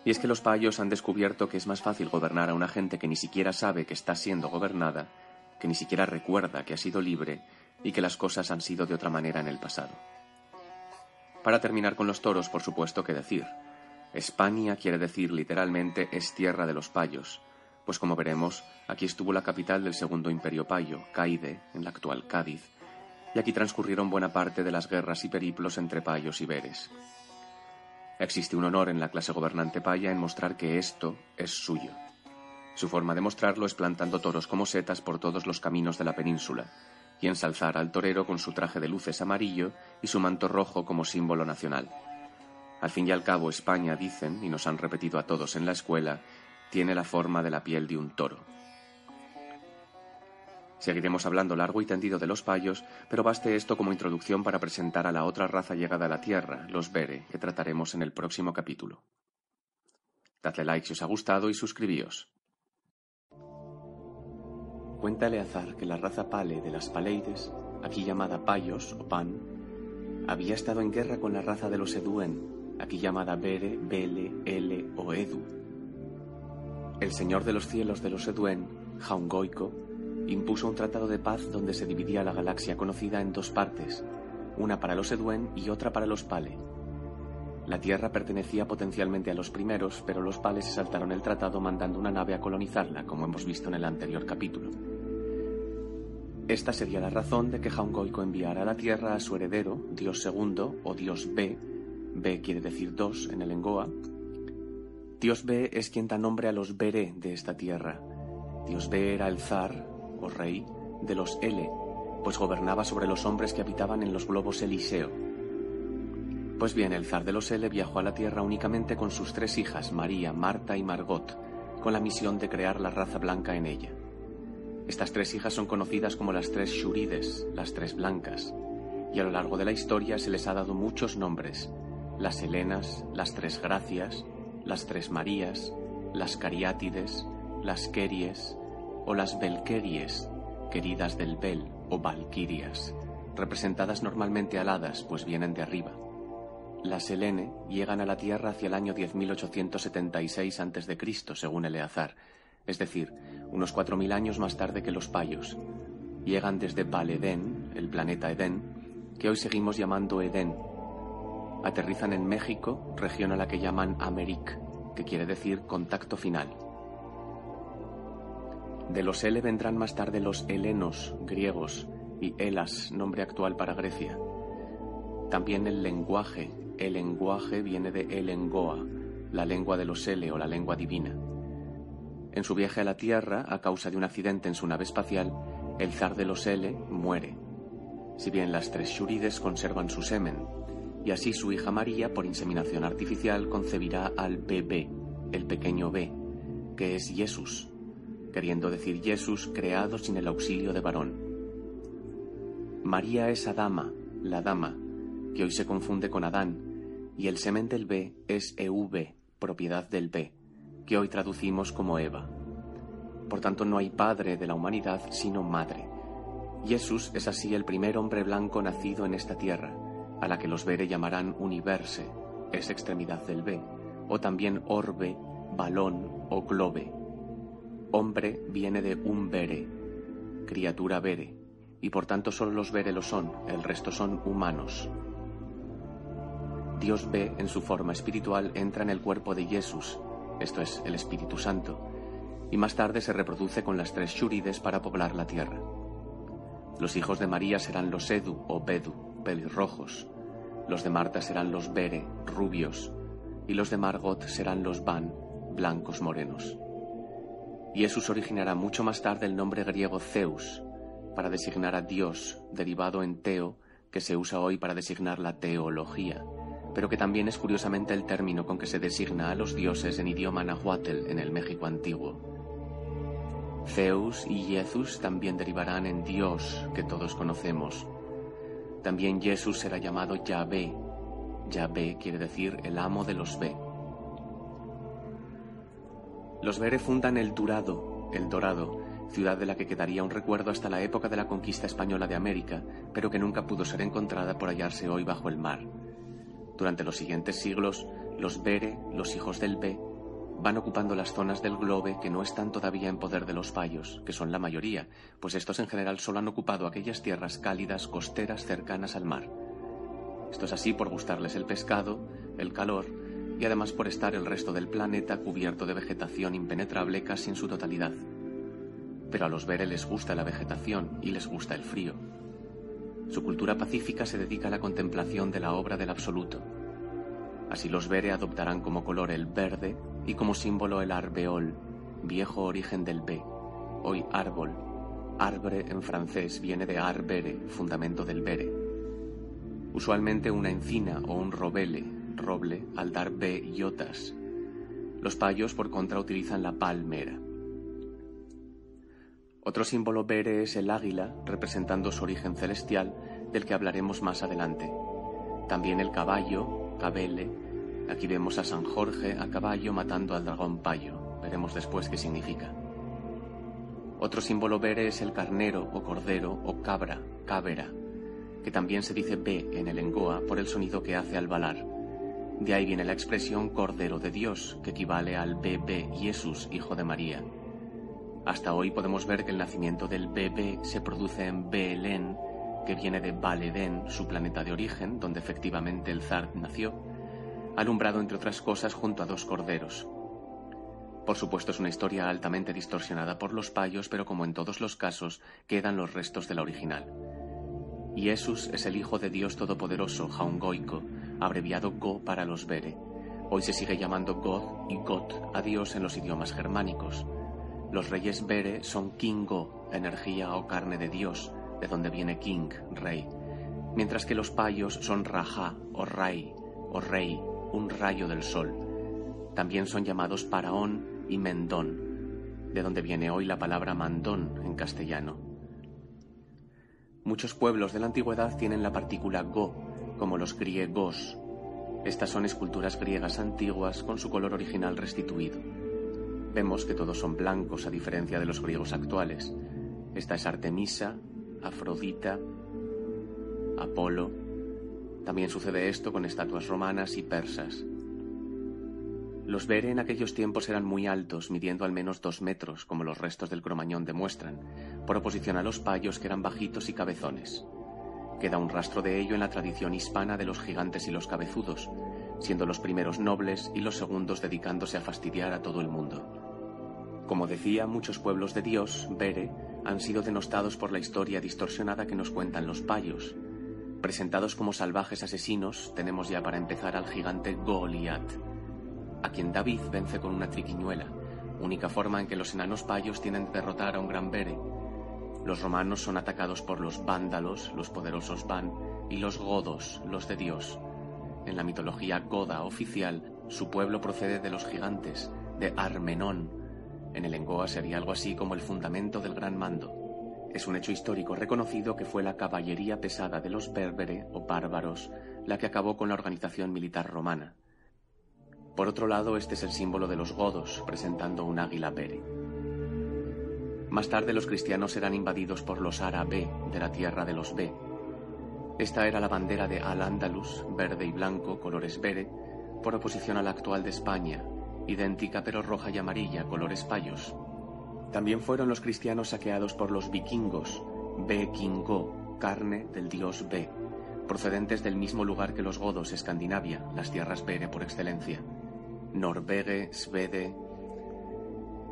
[SPEAKER 2] Y es que los payos han descubierto que es más fácil gobernar a una gente que ni siquiera sabe que está siendo gobernada, que ni siquiera recuerda que ha sido libre y que las cosas han sido de otra manera en el pasado. Para terminar con los toros, por supuesto que decir. España quiere decir literalmente es tierra de los payos, pues como veremos, aquí estuvo la capital del segundo imperio payo, Caide, en la actual Cádiz, y aquí transcurrieron buena parte de las guerras y periplos entre payos y veres. Existe un honor en la clase gobernante paya en mostrar que esto es suyo. Su forma de mostrarlo es plantando toros como setas por todos los caminos de la península, y ensalzar al torero con su traje de luces amarillo y su manto rojo como símbolo nacional. Al fin y al cabo, España, dicen, y nos han repetido a todos en la escuela, tiene la forma de la piel de un toro. Seguiremos hablando largo y tendido de los payos, pero baste esto como introducción para presentar a la otra raza llegada a la Tierra, los Bere, que trataremos en el próximo capítulo. Dadle like si os ha gustado y suscribíos. Cuenta Eleazar que la raza Pale de las Paleides, aquí llamada Payos o Pan, había estado en guerra con la raza de los Eduen, aquí llamada Bere, Bele, Ele o Edu. El señor de los cielos de los Eduen, Jaungoico, impuso un tratado de paz donde se dividía la galaxia conocida en dos partes, una para los Eduen y otra para los Pale. La Tierra pertenecía potencialmente a los primeros, pero los Pale se saltaron el tratado mandando una nave a colonizarla, como hemos visto en el anterior capítulo. Esta sería la razón de que Jaungoico enviara a la Tierra a su heredero, Dios segundo o Dios B, B quiere decir dos en el Engoa. Dios B es quien da nombre a los Bere de esta tierra. Dios B era el zar, o rey, de los Ele, pues gobernaba sobre los hombres que habitaban en los globos Eliseo. Pues bien, el zar de los Ele viajó a la tierra únicamente con sus tres hijas, María, Marta y Margot, con la misión de crear la raza blanca en ella. Estas tres hijas son conocidas como las tres Shurides, las tres blancas, y a lo largo de la historia se les ha dado muchos nombres, las Helenas, las tres Gracias, las tres Marías, las Cariátides, las Keries, o las Belqueries, queridas del Bel o Valquirias, representadas normalmente aladas, pues vienen de arriba. Las Helene llegan a la Tierra hacia el año 10.876 a.C., según Eleazar, es decir, unos 4.000 años más tarde que los Payos. Llegan desde Val-Edén, el planeta Edén, que hoy seguimos llamando Edén. Aterrizan en México, región a la que llaman Améric, que quiere decir contacto final. De los Ele vendrán más tarde los helenos griegos y Elas, nombre actual para Grecia. También el lenguaje. El lenguaje viene de Elengoa, la lengua de los Ele o la lengua divina. En su viaje a la Tierra, a causa de un accidente en su nave espacial, el zar de los Ele muere. Si bien las tres Shurides conservan su semen, y así su hija María, por inseminación artificial, concebirá al bebé, el pequeño B, que es Jesús, queriendo decir Jesús creado sin el auxilio de varón. María es Adama, la dama, que hoy se confunde con Adán, y el semen del B es EV, propiedad del B, que hoy traducimos como Eva. Por tanto, no hay padre de la humanidad sino madre. Jesús es así el primer hombre blanco nacido en esta tierra, a la que los Bere llamarán universe, es extremidad del B, o también orbe, balón o globe, Hombre viene de un vere, criatura vere, y por tanto solo los vere lo son, el resto son humanos. Dios ve en su forma espiritual entra en el cuerpo de Jesús, esto es, el Espíritu Santo, y más tarde se reproduce con las tres shurides para poblar la tierra. Los hijos de María serán los Edu o Bedu, pelirrojos, los de Marta serán los Bere, rubios, y los de Margot serán los Van, blancos morenos. Jesús originará mucho más tarde el nombre griego Zeus, para designar a Dios, derivado en teo, que se usa hoy para designar la teología, pero que también es curiosamente el término con que se designa a los dioses en idioma nahuatl en el México antiguo. Zeus y Jesús también derivarán en Dios, que todos conocemos. También Jesús será llamado Yahvé. Yahvé quiere decir el amo de los B. Los Bere fundan el Durado, el Dorado, ciudad de la que quedaría un recuerdo hasta la época de la conquista española de América, pero que nunca pudo ser encontrada por hallarse hoy bajo el mar. Durante los siguientes siglos, los Bere, los hijos del Be, van ocupando las zonas del globe que no están todavía en poder de los fallos, que son la mayoría, pues estos en general solo han ocupado aquellas tierras cálidas costeras cercanas al mar. Esto es así por gustarles el pescado, el calor y además por estar el resto del planeta cubierto de vegetación impenetrable casi en su totalidad. Pero a los Bere les gusta la vegetación y les gusta el frío. Su cultura pacífica se dedica a la contemplación de la obra del absoluto. Así los Bere adoptarán como color el verde y como símbolo el arbeol, viejo origen del B, hoy árbol. Arbre en francés viene de arbere, fundamento del bere. Usualmente una encina o un robele, roble al dar B iotas. Los payos, por contra, utilizan la palmera. Otro símbolo bere es el águila, representando su origen celestial, del que hablaremos más adelante. También el caballo, cabele. Aquí vemos a San Jorge a caballo matando al dragón payo. Veremos después qué significa. Otro símbolo bere es el carnero o cordero o cabra, cabera, que también se dice B en el engoa por el sonido que hace al balar. De ahí viene la expresión Cordero de Dios, que equivale al bebé Jesús, hijo de María. Hasta hoy podemos ver que el nacimiento del bebé se produce en Belén, que viene de Baleden, su planeta de origen, donde efectivamente el zar nació, alumbrado entre otras cosas junto a dos corderos. Por supuesto es una historia altamente distorsionada por los payos, pero como en todos los casos, quedan los restos de la original. Jesús es el Hijo de Dios Todopoderoso, Jaungoico, abreviado Go para los Bere. Hoy se sigue llamando God y Got a Dios en los idiomas germánicos. Los reyes Bere son Kingo, energía o carne de Dios, de donde viene King, rey, mientras que los payos son Raja o Rai o Rey, un rayo del sol. También son llamados Paraón y Mendón, de donde viene hoy la palabra mandón en castellano. Muchos pueblos de la antigüedad tienen la partícula go, como los griegos. Estas son esculturas griegas antiguas con su color original restituido. Vemos que todos son blancos a diferencia de los griegos actuales. Esta es Artemisa, Afrodita, Apolo. También sucede esto con estatuas romanas y persas. Los Bere en aquellos tiempos eran muy altos, midiendo al menos dos metros, como los restos del cromañón demuestran, por oposición a los payos que eran bajitos y cabezones. Queda un rastro de ello en la tradición hispana de los gigantes y los cabezudos, siendo los primeros nobles y los segundos dedicándose a fastidiar a todo el mundo. Como decía, muchos pueblos de Dios, Bere, han sido denostados por la historia distorsionada que nos cuentan los payos. Presentados como salvajes asesinos, tenemos ya para empezar al gigante Goliat, a quien David vence con una triquiñuela, única forma en que los enanos payos tienen de derrotar a un gran Bere. Los romanos son atacados por los vándalos, los poderosos Van, y los godos, los de Dios. En la mitología goda oficial, su pueblo procede de los gigantes, de Armenón, en el Engoa sería algo así como el fundamento del gran mando. Es un hecho histórico reconocido que fue la caballería pesada de los berbere o bárbaros la que acabó con la organización militar romana. Por otro lado, este es el símbolo de los godos, presentando un águila bere. Más tarde los cristianos eran invadidos por los árabe de la tierra de los B. Esta era la bandera de Al-Ándalus, verde y blanco, colores bere, por oposición a la actual de España, idéntica pero roja y amarilla, colores payos. También fueron los cristianos saqueados por los vikingos, Be-Kingo, carne del dios Be, procedentes del mismo lugar que los godos, Escandinavia, las tierras Bere por excelencia. Norvege, Svede.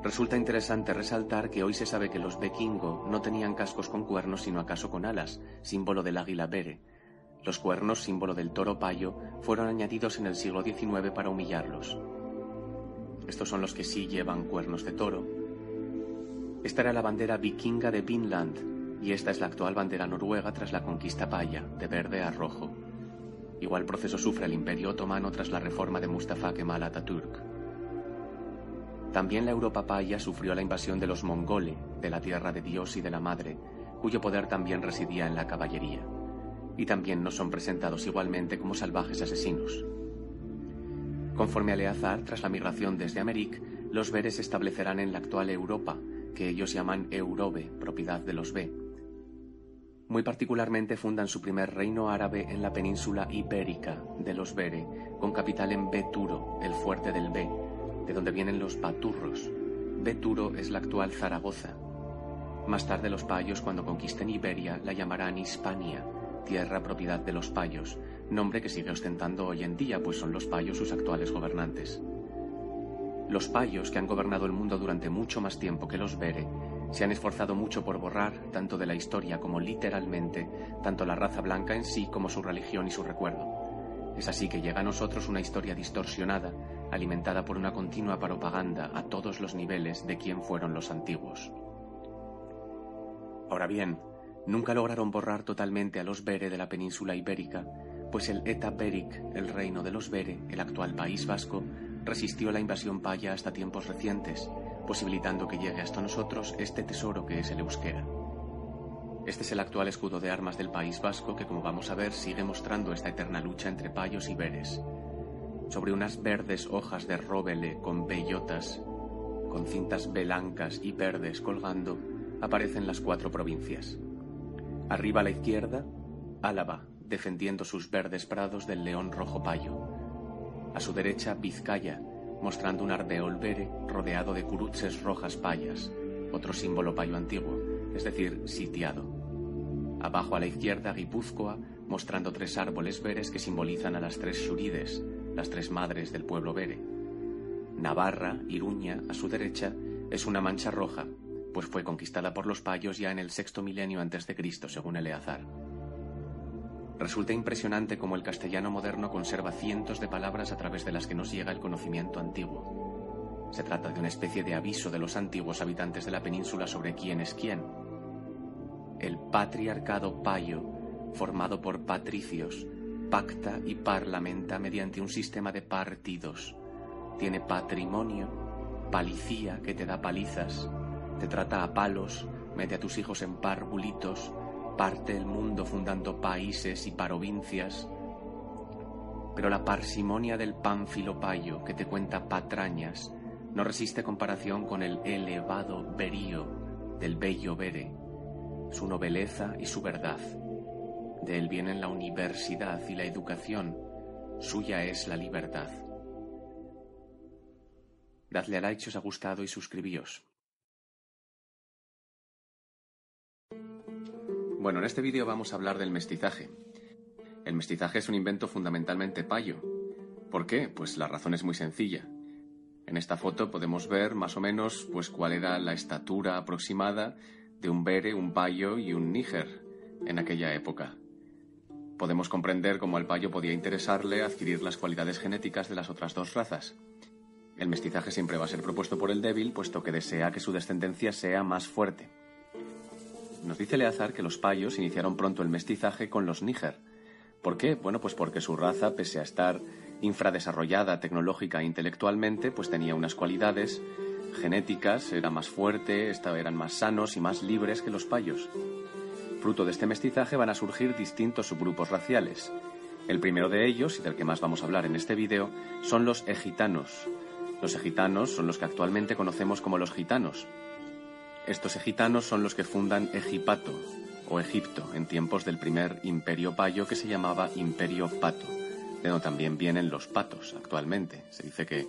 [SPEAKER 2] Resulta interesante resaltar que hoy se sabe que los Bekingo no tenían cascos con cuernos sino acaso con alas, símbolo del águila Bere. Los cuernos, símbolo del toro payo, fueron añadidos en el siglo XIX para humillarlos. Estos son los que sí llevan cuernos de toro. Esta era la bandera vikinga de Vinland y esta es la actual bandera noruega tras la conquista paya, de verde a rojo. Igual proceso sufre el Imperio Otomano tras la reforma de Mustafa Kemal Atatürk. También la Europa paya sufrió la invasión de los mongole, de la tierra de Dios y de la Madre, cuyo poder también residía en la caballería. Y también nos son presentados igualmente como salvajes asesinos. Conforme a Eleazar, tras la migración desde Améric, los Beres se establecerán en la actual Europa, que ellos llaman Eurobe, propiedad de los Be. Muy particularmente fundan su primer reino árabe en la península ibérica de los Bere, con capital en Beturo, el fuerte del Be, de donde vienen los Baturros. Beturo es la actual Zaragoza. Más tarde los payos, cuando conquisten Iberia, la llamarán Hispania, tierra propiedad de los payos, nombre que sigue ostentando hoy en día, pues son los payos sus actuales gobernantes. Los payos, que han gobernado el mundo durante mucho más tiempo que los Bere, se han esforzado mucho por borrar, tanto de la historia como literalmente, tanto la raza blanca en sí como su religión y su recuerdo. Es así que llega a nosotros una historia distorsionada, alimentada por una continua propaganda a todos los niveles de quién fueron los antiguos. Ahora bien, nunca lograron borrar totalmente a los Bere de la península ibérica, pues el Eta Beric, el reino de los Bere, el actual País Vasco, resistió la invasión paya hasta tiempos recientes, posibilitando que llegue hasta nosotros este tesoro que es el euskera. Este es el actual escudo de armas del País Vasco que, como vamos a ver, sigue mostrando esta eterna lucha entre payos y veres. Sobre unas verdes hojas de róbele con bellotas, con cintas blancas y verdes colgando, aparecen las cuatro provincias. Arriba a la izquierda, Álava, defendiendo sus verdes prados del león rojo payo. A su derecha, Vizcaya, mostrando un ardeol vere rodeado de curuches rojas payas, otro símbolo payo antiguo, es decir, sitiado. Abajo a la izquierda, Guipúzcoa, mostrando tres árboles veres que simbolizan a las tres shurides, las tres madres del pueblo vere. Navarra, Iruña, a su derecha, es una mancha roja, pues fue conquistada por los payos ya en el sexto milenio antes de Cristo, según Eleazar. Resulta impresionante cómo el castellano moderno conserva cientos de palabras a través de las que nos llega el conocimiento antiguo. Se trata de una especie de aviso de los antiguos habitantes de la península sobre quién es quién. El patriarcado payo, formado por patricios, pacta y parlamenta mediante un sistema de partidos. Tiene patrimonio, palicía que te da palizas, te trata a palos, mete a tus hijos en parvulitos, parte el mundo fundando países y provincias, pero la parsimonia del pánfilo payo que te cuenta patrañas no resiste comparación con el elevado verío del bello vere, su nobleza y su verdad. De él vienen la universidad y la educación, suya es la libertad. Dadle a like si os ha gustado y suscribíos. Bueno, en este vídeo vamos a hablar del mestizaje. El mestizaje es un invento fundamentalmente payo. ¿Por qué? Pues la razón es muy sencilla. En esta foto podemos ver más o menos pues cuál era la estatura aproximada de un bere, un payo y un níger en aquella época. Podemos comprender cómo al payo podía interesarle adquirir las cualidades genéticas de las otras dos razas. El mestizaje siempre va a ser propuesto por el débil, puesto que desea que su descendencia sea más fuerte. Nos dice Leazar que los payos iniciaron pronto el mestizaje con los níger. ¿Por qué? Bueno, pues porque su raza, pese a estar infradesarrollada tecnológica e intelectualmente, pues tenía unas cualidades genéticas, era más fuerte, eran más sanos y más libres que los payos. Fruto de este mestizaje van a surgir distintos subgrupos raciales. El primero de ellos, y del que más vamos a hablar en este vídeo, son los egitanos. Los egitanos son los que actualmente conocemos como los gitanos, estos egitanos son los que fundan Egipato, o Egipto, en tiempos del primer imperio payo que se llamaba Imperio Pato, de donde también vienen los patos actualmente. Se dice que,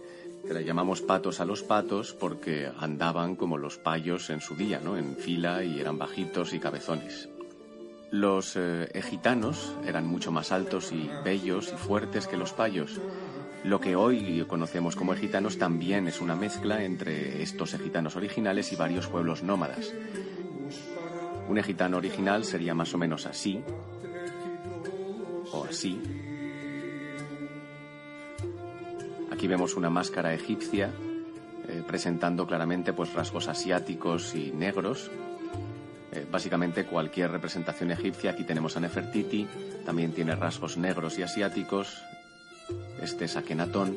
[SPEAKER 2] le llamamos patos a los patos porque andaban como los payos en su día, ¿no? en fila y eran bajitos y cabezones. Los eh, egitanos eran mucho más altos y bellos y fuertes que los payos lo que hoy conocemos como egitanos también es una mezcla entre estos egitanos originales y varios pueblos nómadas. Un egitano original sería más o menos así, o así. Aquí vemos una máscara egipcia eh, presentando claramente pues rasgos asiáticos y negros. Eh, básicamente cualquier representación egipcia, aquí tenemos a Nefertiti, también tiene rasgos negros y asiáticos, este es Akenatón.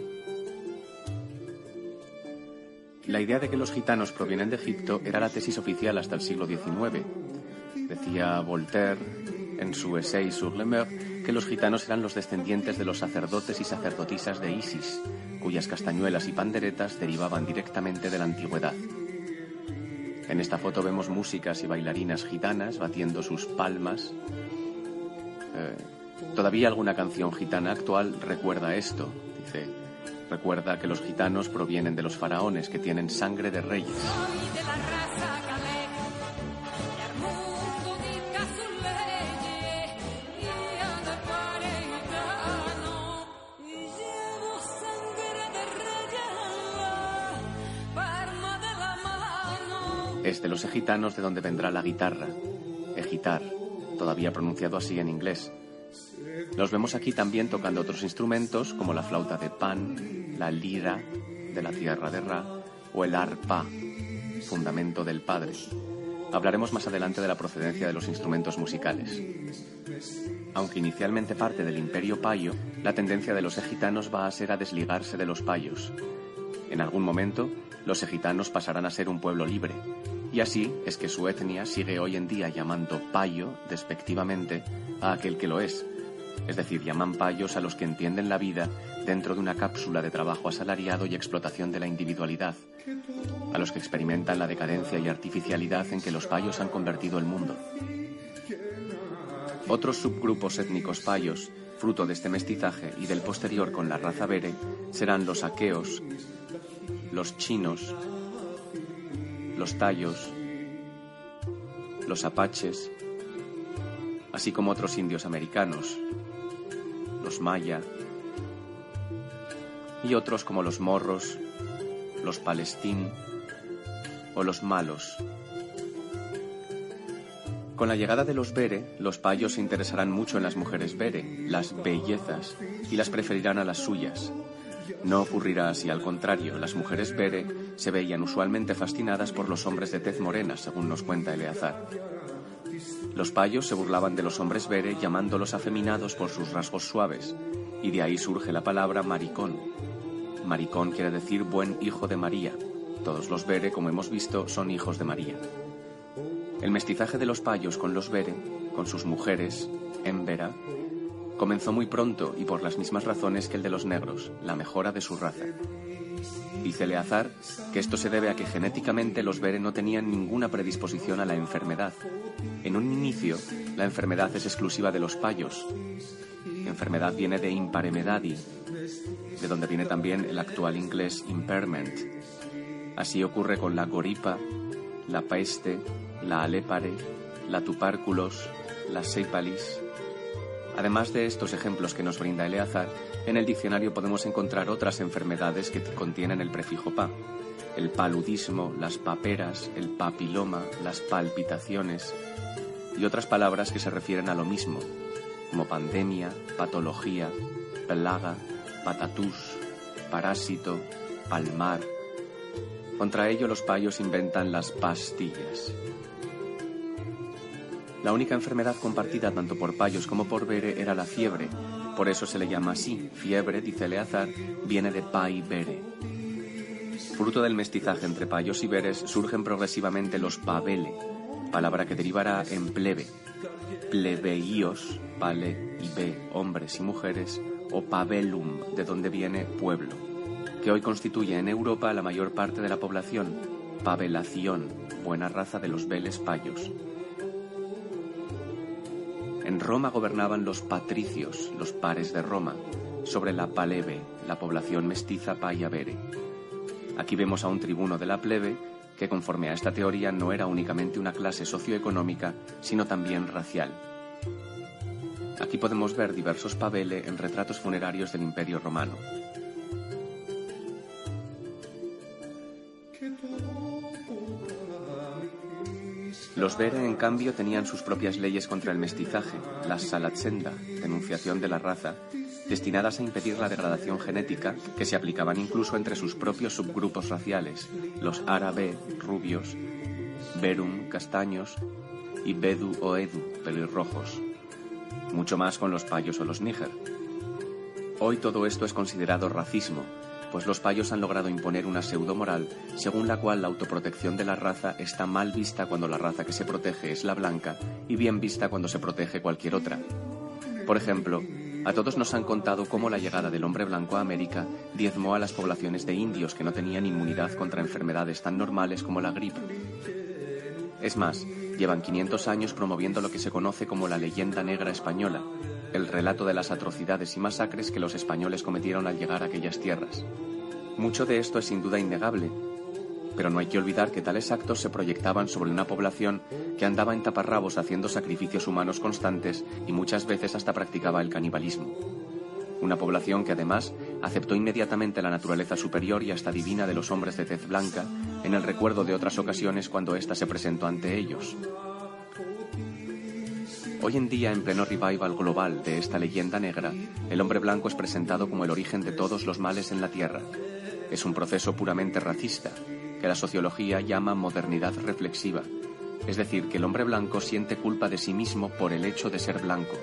[SPEAKER 2] La idea de que los gitanos provienen de Egipto era la tesis oficial hasta el siglo XIX. Decía Voltaire en su essay sur le Meurtre que los gitanos eran los descendientes de los sacerdotes y sacerdotisas de Isis, cuyas castañuelas y panderetas derivaban directamente de la antigüedad. En esta foto vemos músicas y bailarinas gitanas batiendo sus palmas. Eh, Todavía alguna canción gitana actual recuerda esto. Dice, recuerda que los gitanos provienen de los faraones que tienen sangre de reyes. Es de los egitanos de donde vendrá la guitarra, egitar, todavía pronunciado así en inglés, los vemos aquí también tocando otros instrumentos como la flauta de Pan, la lira de la tierra de Ra o el arpa, fundamento del Padre. Hablaremos más adelante de la procedencia de los instrumentos musicales. Aunque inicialmente parte del imperio payo, la tendencia de los egitanos va a ser a desligarse de los payos. En algún momento, los egitanos pasarán a ser un pueblo libre, y así es que su etnia sigue hoy en día llamando payo, despectivamente, a aquel que lo es. Es decir, llaman payos a los que entienden la vida dentro de una cápsula de trabajo asalariado y explotación de la individualidad, a los que experimentan la decadencia y artificialidad en que los payos han convertido el mundo. Otros subgrupos étnicos payos, fruto de este mestizaje y del posterior con la raza bere, serán los aqueos, los chinos, los tallos, los apaches, así como otros indios americanos, los maya, y otros como los morros, los palestín o los malos. Con la llegada de los bere, los payos se interesarán mucho en las mujeres bere, las bellezas, y las preferirán a las suyas. No ocurrirá así, al contrario, las mujeres bere se veían usualmente fascinadas por los hombres de tez morena, según nos cuenta Eleazar. Los payos se burlaban de los hombres bere llamándolos afeminados por sus rasgos suaves, y de ahí surge la palabra maricón. Maricón quiere decir buen hijo de María. Todos los bere, como hemos visto, son hijos de María. El mestizaje de los payos con los bere, con sus mujeres, en Vera, comenzó muy pronto y por las mismas razones que el de los negros, la mejora de su raza. Dice Leazar que esto se debe a que genéticamente los Bere no tenían ninguna predisposición a la enfermedad. En un inicio, la enfermedad es exclusiva de los payos. Enfermedad viene de imparemedadi, de donde viene también el actual inglés impairment. Así ocurre con la goripa, la peste, la alepare, la tupárculos, la seipalis, Además de estos ejemplos que nos brinda Eleazar, en el diccionario podemos encontrar otras enfermedades que contienen el prefijo pa. El paludismo, las paperas, el papiloma, las palpitaciones y otras palabras que se refieren a lo mismo, como pandemia, patología, plaga, patatús, parásito, palmar. Contra ello los payos inventan las pastillas. La única enfermedad compartida tanto por payos como por bere era la fiebre. Por eso se le llama así. Fiebre, dice Eleazar, viene de pai bere. Fruto del mestizaje entre payos y beres surgen progresivamente los pabele, palabra que derivará en plebe. Plebeíos, pale y be, hombres y mujeres, o pabellum, de donde viene pueblo, que hoy constituye en Europa la mayor parte de la población. Pabelación, buena raza de los veles payos. En Roma gobernaban los patricios, los pares de Roma, sobre la palebe, la población mestiza payavere. Aquí vemos a un tribuno de la plebe que conforme a esta teoría no era únicamente una clase socioeconómica, sino también racial. Aquí podemos ver diversos pabele en retratos funerarios del Imperio Romano. Los Bere, en cambio, tenían sus propias leyes contra el mestizaje, las Salatsenda, denunciación de la raza, destinadas a impedir la degradación genética, que se aplicaban incluso entre sus propios subgrupos raciales, los árabe, rubios, Berum, castaños, y Bedu o Edu, pelirrojos. Mucho más con los payos o los níger. Hoy todo esto es considerado racismo, pues los payos han logrado imponer una pseudo-moral según la cual la autoprotección de la raza está mal vista cuando la raza que se protege es la blanca y bien vista cuando se protege cualquier otra. Por ejemplo, a todos nos han contado cómo la llegada del hombre blanco a América diezmó a las poblaciones de indios que no tenían inmunidad contra enfermedades tan normales como la gripe. Es más, llevan 500 años promoviendo lo que se conoce como la leyenda negra española, el relato de las atrocidades y masacres que los españoles cometieron al llegar a aquellas tierras. Mucho de esto es sin duda innegable, pero no hay que olvidar que tales actos se proyectaban sobre una población que andaba en taparrabos haciendo sacrificios humanos constantes y muchas veces hasta practicaba el canibalismo. Una población que además aceptó inmediatamente la naturaleza superior y hasta divina de los hombres de tez blanca en el recuerdo de otras ocasiones cuando ésta se presentó ante ellos. Hoy en día, en pleno revival global de esta leyenda negra, el hombre blanco es presentado como el origen de todos los males en la Tierra. Es un proceso puramente racista, que la sociología llama modernidad reflexiva, es decir, que el hombre blanco siente culpa de sí mismo por el hecho de ser blanco.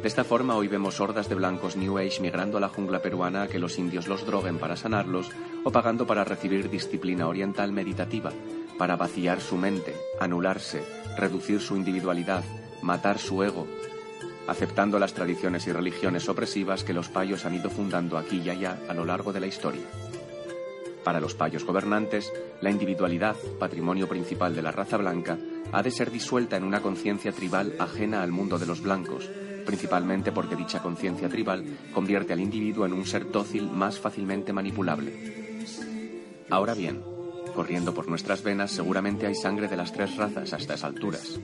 [SPEAKER 2] De esta forma hoy vemos hordas de blancos New Age migrando a la jungla peruana a que los indios los droguen para sanarlos o pagando para recibir disciplina oriental meditativa, para vaciar su mente, anularse, reducir su individualidad, matar su ego, aceptando las tradiciones y religiones opresivas que los payos han ido fundando aquí y allá a lo largo de la historia. Para los payos gobernantes, la individualidad, patrimonio principal de la raza blanca, ha de ser disuelta en una conciencia tribal ajena al mundo de los blancos, principalmente porque dicha conciencia tribal convierte al individuo en un ser dócil más fácilmente manipulable. Ahora bien, corriendo por nuestras venas seguramente hay sangre de las tres razas a estas alturas,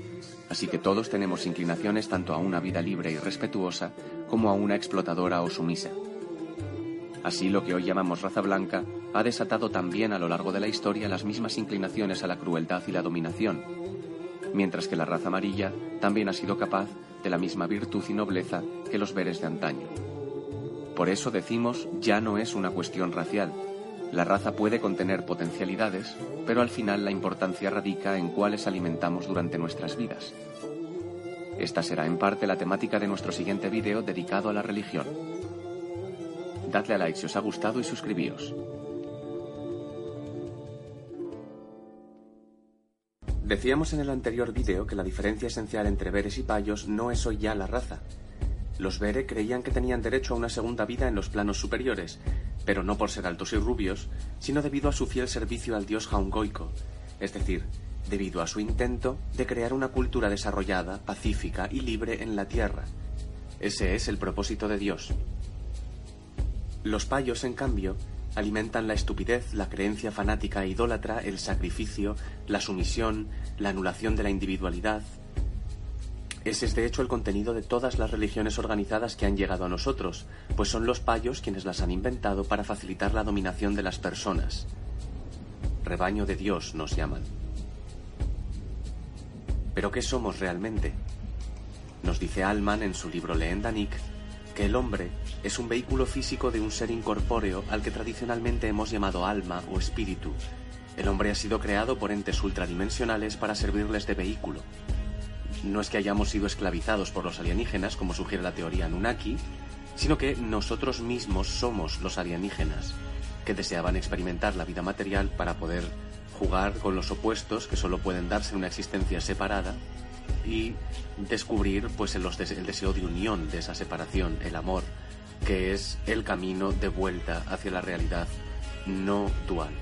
[SPEAKER 2] así que todos tenemos inclinaciones tanto a una vida libre y respetuosa como a una explotadora o sumisa. Así lo que hoy llamamos raza blanca ha desatado también a lo largo de la historia las mismas inclinaciones a la crueldad y la dominación, mientras que la raza amarilla también ha sido capaz de la misma virtud y nobleza que los veres de antaño. Por eso decimos ya no es una cuestión racial. La raza puede contener potencialidades, pero al final la importancia radica en cuáles alimentamos durante nuestras vidas. Esta será en parte la temática de nuestro siguiente vídeo dedicado a la religión. Dadle a like si os ha gustado y suscribíos. Decíamos en el anterior vídeo que la diferencia esencial entre Veres y Payos no es hoy ya la raza. Los Vere creían que tenían derecho a una segunda vida en los planos superiores, pero no por ser altos y rubios, sino debido a su fiel servicio al dios Jaungoico, es decir, debido a su intento de crear una cultura desarrollada, pacífica y libre en la tierra. Ese es el propósito de Dios. Los Payos, en cambio, alimentan la estupidez, la creencia fanática e idólatra, el sacrificio, la sumisión, la anulación de la individualidad. Ese es de hecho el contenido de todas las religiones organizadas que han llegado a nosotros, pues son los payos quienes las han inventado para facilitar la dominación de las personas. Rebaño de Dios nos llaman. ¿Pero qué somos realmente? Nos dice Alman en su libro Leendanik que el hombre es un vehículo físico de un ser incorpóreo al que tradicionalmente hemos llamado alma o espíritu. El hombre ha sido creado por entes ultradimensionales para servirles de vehículo. No es que hayamos sido esclavizados por los alienígenas, como sugiere la teoría Nunaki, sino que nosotros mismos somos los alienígenas, que deseaban experimentar la vida material para poder jugar con los opuestos que solo pueden darse en una existencia separada y descubrir pues el deseo de unión de esa separación, el amor, que es el camino de vuelta hacia la realidad no dual.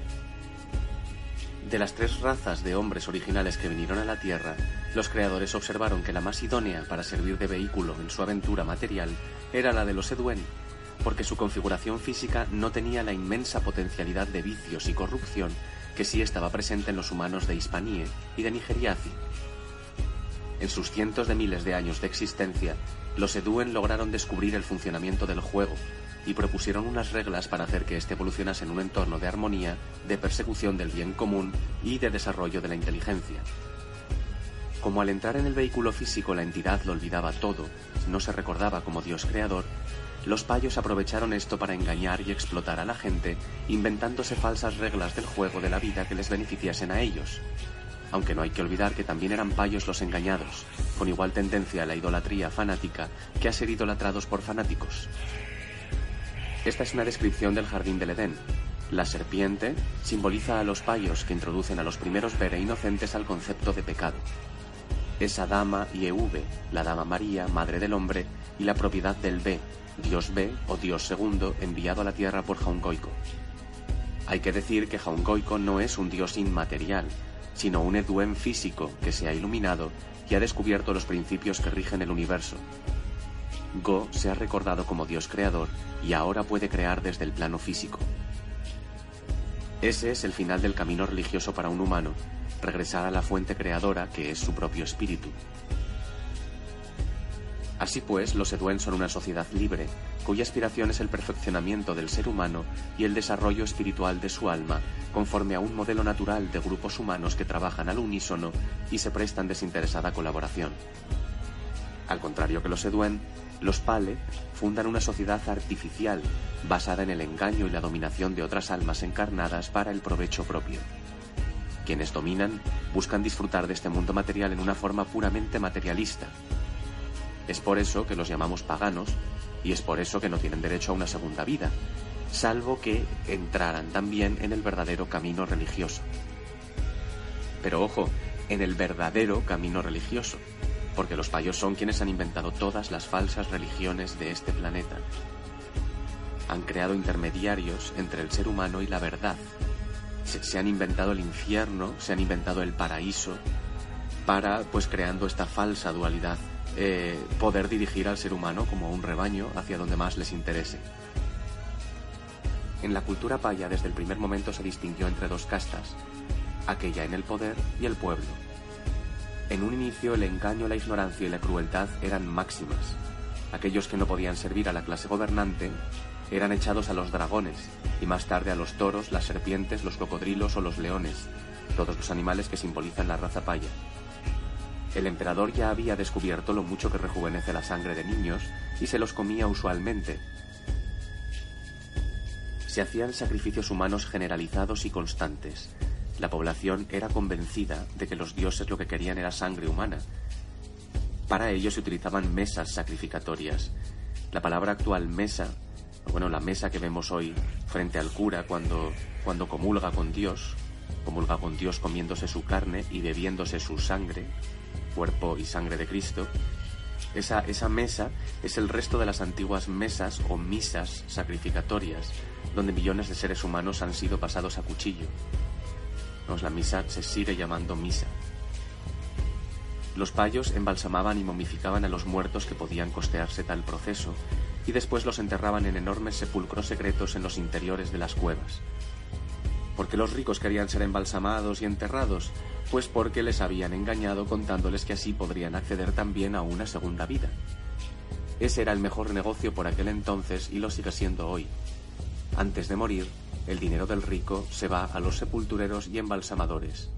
[SPEAKER 2] De las tres razas de hombres originales que vinieron a la Tierra, los creadores observaron que la más idónea para servir de vehículo en su aventura material era la de los Eduen, porque su configuración física no tenía la inmensa potencialidad de vicios y corrupción que sí estaba presente en los humanos de Hispanie y de Nigeriazi. En sus cientos de miles de años de existencia, los Eduen lograron descubrir el funcionamiento del juego y propusieron unas reglas para hacer que éste evolucionase en un entorno de armonía, de persecución del bien común y de desarrollo de la inteligencia. Como al entrar en el vehículo físico la entidad lo olvidaba todo, no se recordaba como Dios creador, los payos aprovecharon esto para engañar y explotar a la gente, inventándose falsas reglas del juego de la vida que les beneficiasen a ellos, aunque no hay que olvidar que también eran payos los engañados, con igual tendencia a la idolatría fanática que a ser idolatrados por fanáticos. Esta es una descripción del jardín del Edén. La serpiente simboliza a los payos que introducen a los primeros vere inocentes al concepto de pecado. Esa dama y Euve, la dama María, madre del hombre, y la propiedad del Be, Dios Be o Dios segundo, enviado a la tierra por Jaungoico. Hay que decir que Jaungoico no es un dios inmaterial, sino un Eduen físico que se ha iluminado y ha descubierto los principios que rigen el universo. Go se ha recordado como Dios creador y ahora puede crear desde el plano físico. Ese es el final del camino religioso para un humano, regresar a la fuente creadora que es su propio espíritu. Así pues, los Eduen son una sociedad libre, cuya aspiración es el perfeccionamiento del ser humano y el desarrollo espiritual de su alma, conforme a un modelo natural de grupos humanos que trabajan al unísono y se prestan desinteresada colaboración. Al contrario que los Eduen, los Pale fundan una sociedad artificial basada en el engaño y la dominación de otras almas encarnadas para el provecho propio. Quienes dominan buscan disfrutar de este mundo material en una forma puramente materialista, Es por eso que los llamamos paganos y es por eso que no tienen derecho a una segunda vida, salvo que entraran también en el verdadero camino religioso. Pero ojo, en el verdadero camino religioso, porque los payos son quienes han inventado todas las falsas religiones de este planeta. Han creado intermediarios entre el ser humano y la verdad. Se, han inventado el infierno, se han inventado el paraíso, para, pues creando esta falsa dualidad, eh, poder dirigir al ser humano como un rebaño hacia donde más les interese. En la cultura paya desde el primer momento se distinguió entre dos castas, aquella en el poder y el pueblo. En un inicio el engaño, la ignorancia y la crueldad eran máximas. Aquellos que no podían servir a la clase gobernante eran echados a los dragones y más tarde a los toros, las serpientes, los cocodrilos o los leones, todos los animales que simbolizan la raza paya. El emperador ya había descubierto lo mucho que rejuvenece la sangre de niños y se los comía usualmente. Se hacían sacrificios humanos generalizados y constantes, la población era convencida de que los dioses lo que querían era sangre humana. Para ello se utilizaban mesas sacrificatorias. La palabra actual mesa, bueno, la mesa que vemos hoy frente al cura cuando, cuando comulga con Dios, comulga con Dios comiéndose su carne y bebiéndose su sangre, cuerpo y sangre de Cristo, esa, esa, mesa es el resto de las antiguas mesas o misas sacrificatorias, donde millones de seres humanos han sido pasados a cuchillo la misa se sigue llamando misa. Los payos embalsamaban y momificaban a los muertos que podían costearse tal proceso, y después los enterraban en enormes sepulcros secretos en los interiores de las cuevas. ¿Por qué los ricos querían ser embalsamados y enterrados? Pues porque les habían engañado contándoles que así podrían acceder también a una segunda vida. Ese era el mejor negocio por aquel entonces y lo sigue siendo hoy. Antes de morir, el dinero del rico se va a los sepultureros y embalsamadores.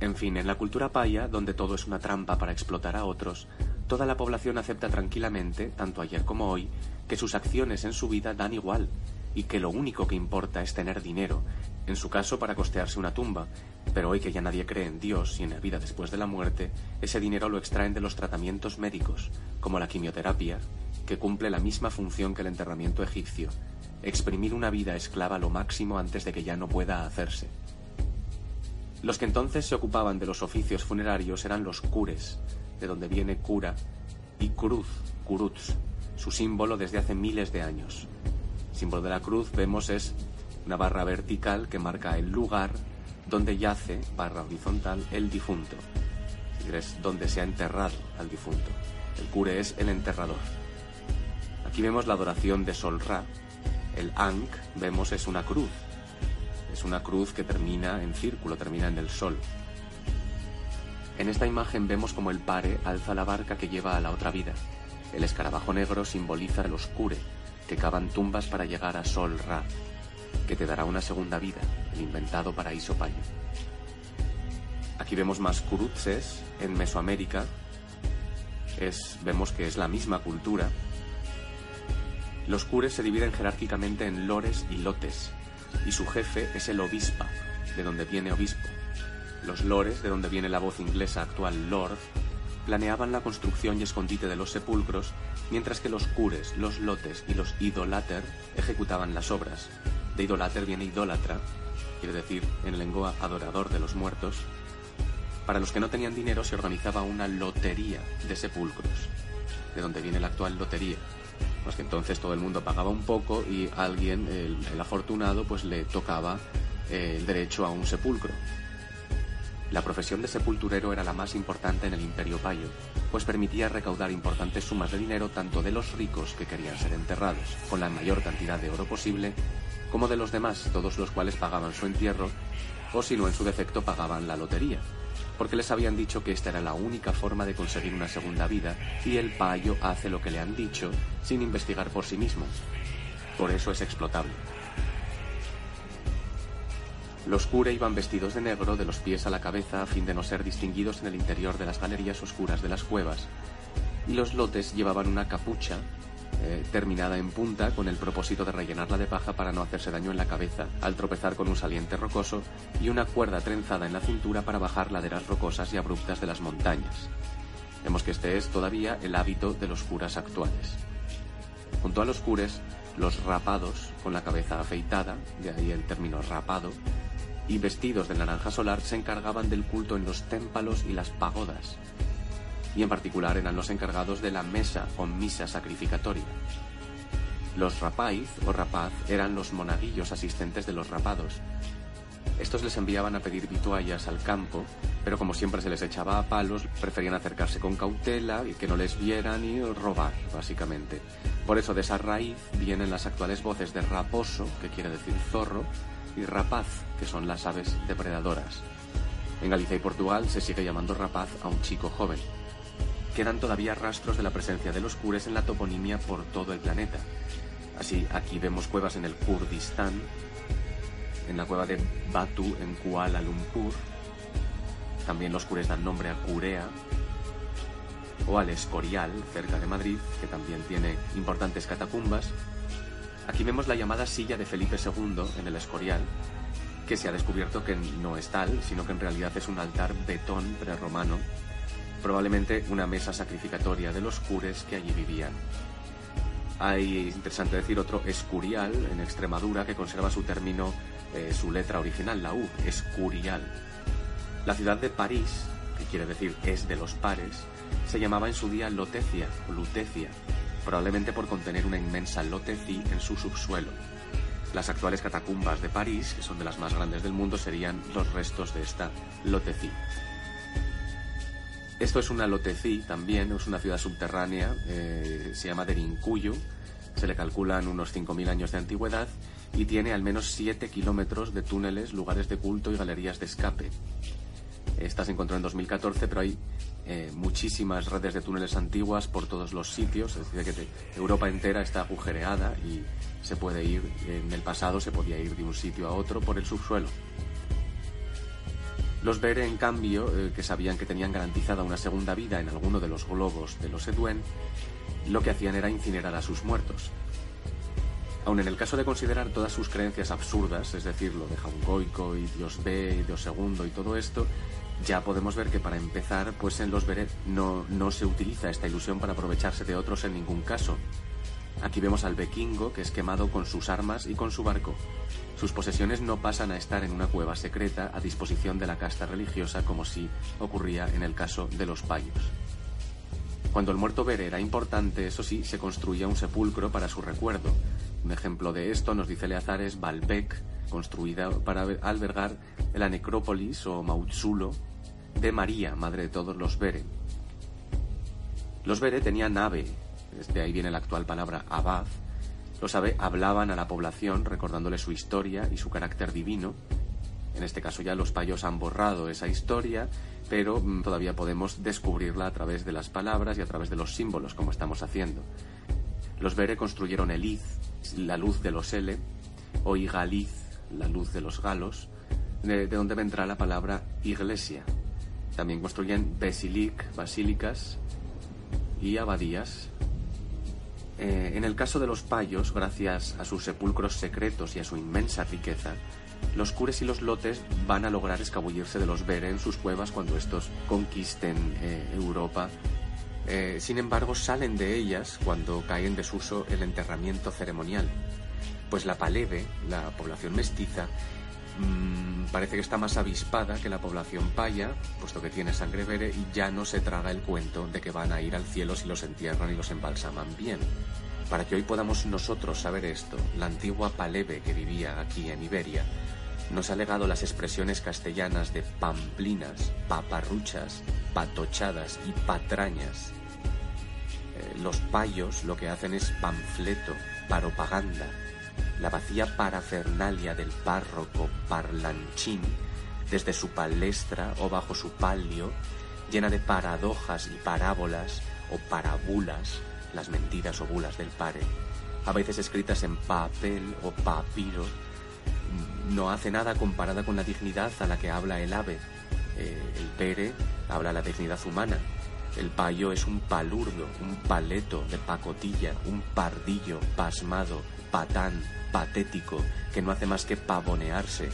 [SPEAKER 2] En fin, en la cultura paya, donde todo es una trampa para explotar a otros, toda la población acepta tranquilamente, tanto ayer como hoy, que sus acciones en su vida dan igual, y que lo único que importa es tener dinero, en su caso para costearse una tumba, pero hoy que ya nadie cree en Dios y en la vida después de la muerte, ese dinero lo extraen de los tratamientos médicos, como la quimioterapia, que cumple la misma función que el enterramiento egipcio, exprimir una vida esclava lo máximo antes de que ya no pueda hacerse. Los que entonces se ocupaban de los oficios funerarios eran los cures, de donde viene cura, y cruz, curuz, su símbolo desde hace miles de años. El símbolo de la cruz vemos es una barra vertical que marca el lugar donde yace, barra horizontal, el difunto. Es donde se ha enterrado al difunto. El cure es el enterrador. Aquí vemos la adoración de Sol Ra, el Ankh, vemos, es una cruz. Es una cruz que termina en círculo, termina en el sol. En esta imagen vemos como el pare alza la barca que lleva a la otra vida. El escarabajo negro simboliza el oscure, que cavan tumbas para llegar a Sol Ra, que te dará una segunda vida, el inventado paraíso payo. Aquí vemos más curutzes en Mesoamérica. Es, vemos que es la misma cultura, los cures se dividen jerárquicamente en lores y lotes, y su jefe es el obispa, de donde viene obispo. Los lores, de donde viene la voz inglesa actual lord, planeaban la construcción y escondite de los sepulcros, mientras que los cures, los lotes y los idolater ejecutaban las obras. De idolater viene idólatra, quiere decir en lengua adorador de los muertos. Para los que no tenían dinero se organizaba una lotería de sepulcros, de donde viene la actual lotería, pues que entonces todo el mundo pagaba un poco y alguien, el, afortunado, pues le tocaba eh, el derecho a un sepulcro. La profesión de sepulturero era la más importante en el imperio payo, pues permitía recaudar importantes sumas de dinero tanto de los ricos que querían ser enterrados, con la mayor cantidad de oro posible, como de los demás, todos los cuales pagaban su entierro, o si no en su defecto pagaban la lotería, porque les habían dicho que esta era la única forma de conseguir una segunda vida y el payo hace lo que le han dicho sin investigar por sí mismo. Por eso es explotable. Los cure iban vestidos de negro de los pies a la cabeza a fin de no ser distinguidos en el interior de las galerías oscuras de las cuevas, y los lotes llevaban una capucha eh, terminada en punta con el propósito de rellenarla de paja para no hacerse daño en la cabeza al tropezar con un saliente rocoso y una cuerda trenzada en la cintura para bajar laderas rocosas y abruptas de las montañas. Vemos que este es todavía el hábito de los curas actuales. Junto a los cures, los rapados, con la cabeza afeitada, de ahí el término rapado, y vestidos de naranja solar se encargaban del culto en los témpalos y las pagodas, y en particular eran los encargados de la mesa o misa sacrificatoria. Los rapaiz o rapaz eran los monaguillos asistentes de los rapados. Estos les enviaban a pedir vituallas al campo, pero como siempre se les echaba a palos, preferían acercarse con cautela y que no les vieran y robar, básicamente. Por eso de esa raíz vienen las actuales voces de raposo, que quiere decir zorro, y rapaz, que son las aves depredadoras. En Galicia y Portugal se sigue llamando rapaz a un chico joven. Quedan todavía rastros de la presencia de los cures en la toponimia por todo el planeta. Así, aquí vemos cuevas en el Kurdistán, en la cueva de Batu en Kuala Lumpur. También los cures dan nombre a Curea, o al Escorial, cerca de Madrid, que también tiene importantes catacumbas. Aquí vemos la llamada silla de Felipe II en el Escorial, que se ha descubierto que no es tal, sino que en realidad es un altar betón prerromano, probablemente una mesa sacrificatoria de los cures que allí vivían. Hay, interesante decir, otro Escurial en Extremadura que conserva su término, eh, su letra original, la U, Escurial. La ciudad de París, que quiere decir es de los pares, se llamaba en su día Lotecia o Lutecia, probablemente por contener una inmensa lotecí en su subsuelo. Las actuales catacumbas de París, que son de las más grandes del mundo, serían los restos de esta lotecí. Esto es una lotecí también, es una ciudad subterránea, eh, se llama Derincuyo, se le calculan unos 5.000 años de antigüedad y tiene al menos 7 kilómetros de túneles, lugares de culto y galerías de escape. Esta se encontró en 2014, pero hay eh, muchísimas redes de túneles antiguas por todos los sitios, es decir, que Europa entera está agujereada y se puede ir, en el pasado se podía ir de un sitio a otro por el subsuelo. Los Bere, en cambio, eh, que sabían que tenían garantizada una segunda vida en alguno de los globos de los Eduen, lo que hacían era incinerar a sus muertos. Aun en el caso de considerar todas sus creencias absurdas, es decir, lo de Jaungoico y Dios B y Dios segundo y todo esto, ya podemos ver que para empezar, pues en los Beret no, no se utiliza esta ilusión para aprovecharse de otros en ningún caso. Aquí vemos al vikingo que es quemado con sus armas y con su barco. Sus posesiones no pasan a estar en una cueva secreta a disposición de la casta religiosa como si ocurría en el caso de los payos. Cuando el muerto Bere era importante, eso sí, se construía un sepulcro para su recuerdo. Un ejemplo de esto nos dice Leazar es Baalbek, construida para albergar la necrópolis o mauzulo de María, madre de todos los Bere. Los Bere tenían ave, desde ahí viene la actual palabra abad. Los ave hablaban a la población recordándole su historia y su carácter divino. En este caso ya los payos han borrado esa historia, pero mm, todavía podemos descubrirla a través de las palabras y a través de los símbolos, como estamos haciendo. Los Bere construyeron el la luz de los Ele, o Igaliz, la luz de los galos, de, de donde vendrá la palabra iglesia, también construyen basilic, basílicas y abadías. Eh, en el caso de los payos, gracias a sus sepulcros secretos y a su inmensa riqueza, los cures y los lotes van a lograr escabullirse de los Bere en sus cuevas cuando estos conquisten eh, Europa. Eh, sin embargo, salen de ellas cuando cae en desuso el enterramiento ceremonial, pues la palebe, la población mestiza, Mm, parece que está más avispada que la población paya, puesto que tiene sangre vere y ya no se traga el cuento de que van a ir al cielo si los entierran y los embalsaman bien. Para que hoy podamos nosotros saber esto, la antigua Palebe que vivía aquí en Iberia nos ha legado las expresiones castellanas de pamplinas, paparruchas, patochadas y patrañas. Eh, los payos lo que hacen es panfleto, propaganda, la vacía parafernalia del párroco parlanchín desde su palestra o bajo su palio, llena de paradojas y parábolas o parabulas, las mentiras o bulas del pare, a veces escritas en papel o papiro, no hace nada comparada con la dignidad a la que habla el ave. Eh, el pere habla la dignidad humana. El payo es un palurdo, un paleto de pacotilla, un pardillo pasmado, patán, patético que no hace más que pavonearse,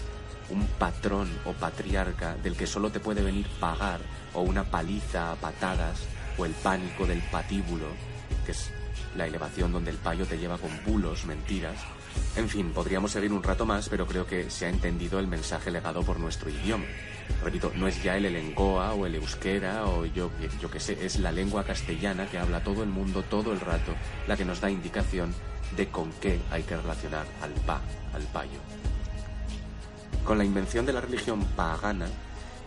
[SPEAKER 2] un patrón o patriarca del que solo te puede venir pagar o una paliza a patadas o el pánico del patíbulo, que es la elevación donde el payo te lleva con bulos, mentiras. En fin, podríamos seguir un rato más, pero creo que se ha entendido el mensaje legado por nuestro idioma. Repito, no es ya el elengoa o el euskera o yo, yo qué sé, es la lengua castellana que habla todo el mundo todo el rato, la que nos da indicación de con qué hay que relacionar al pa, al payo. Con la invención de la religión pagana,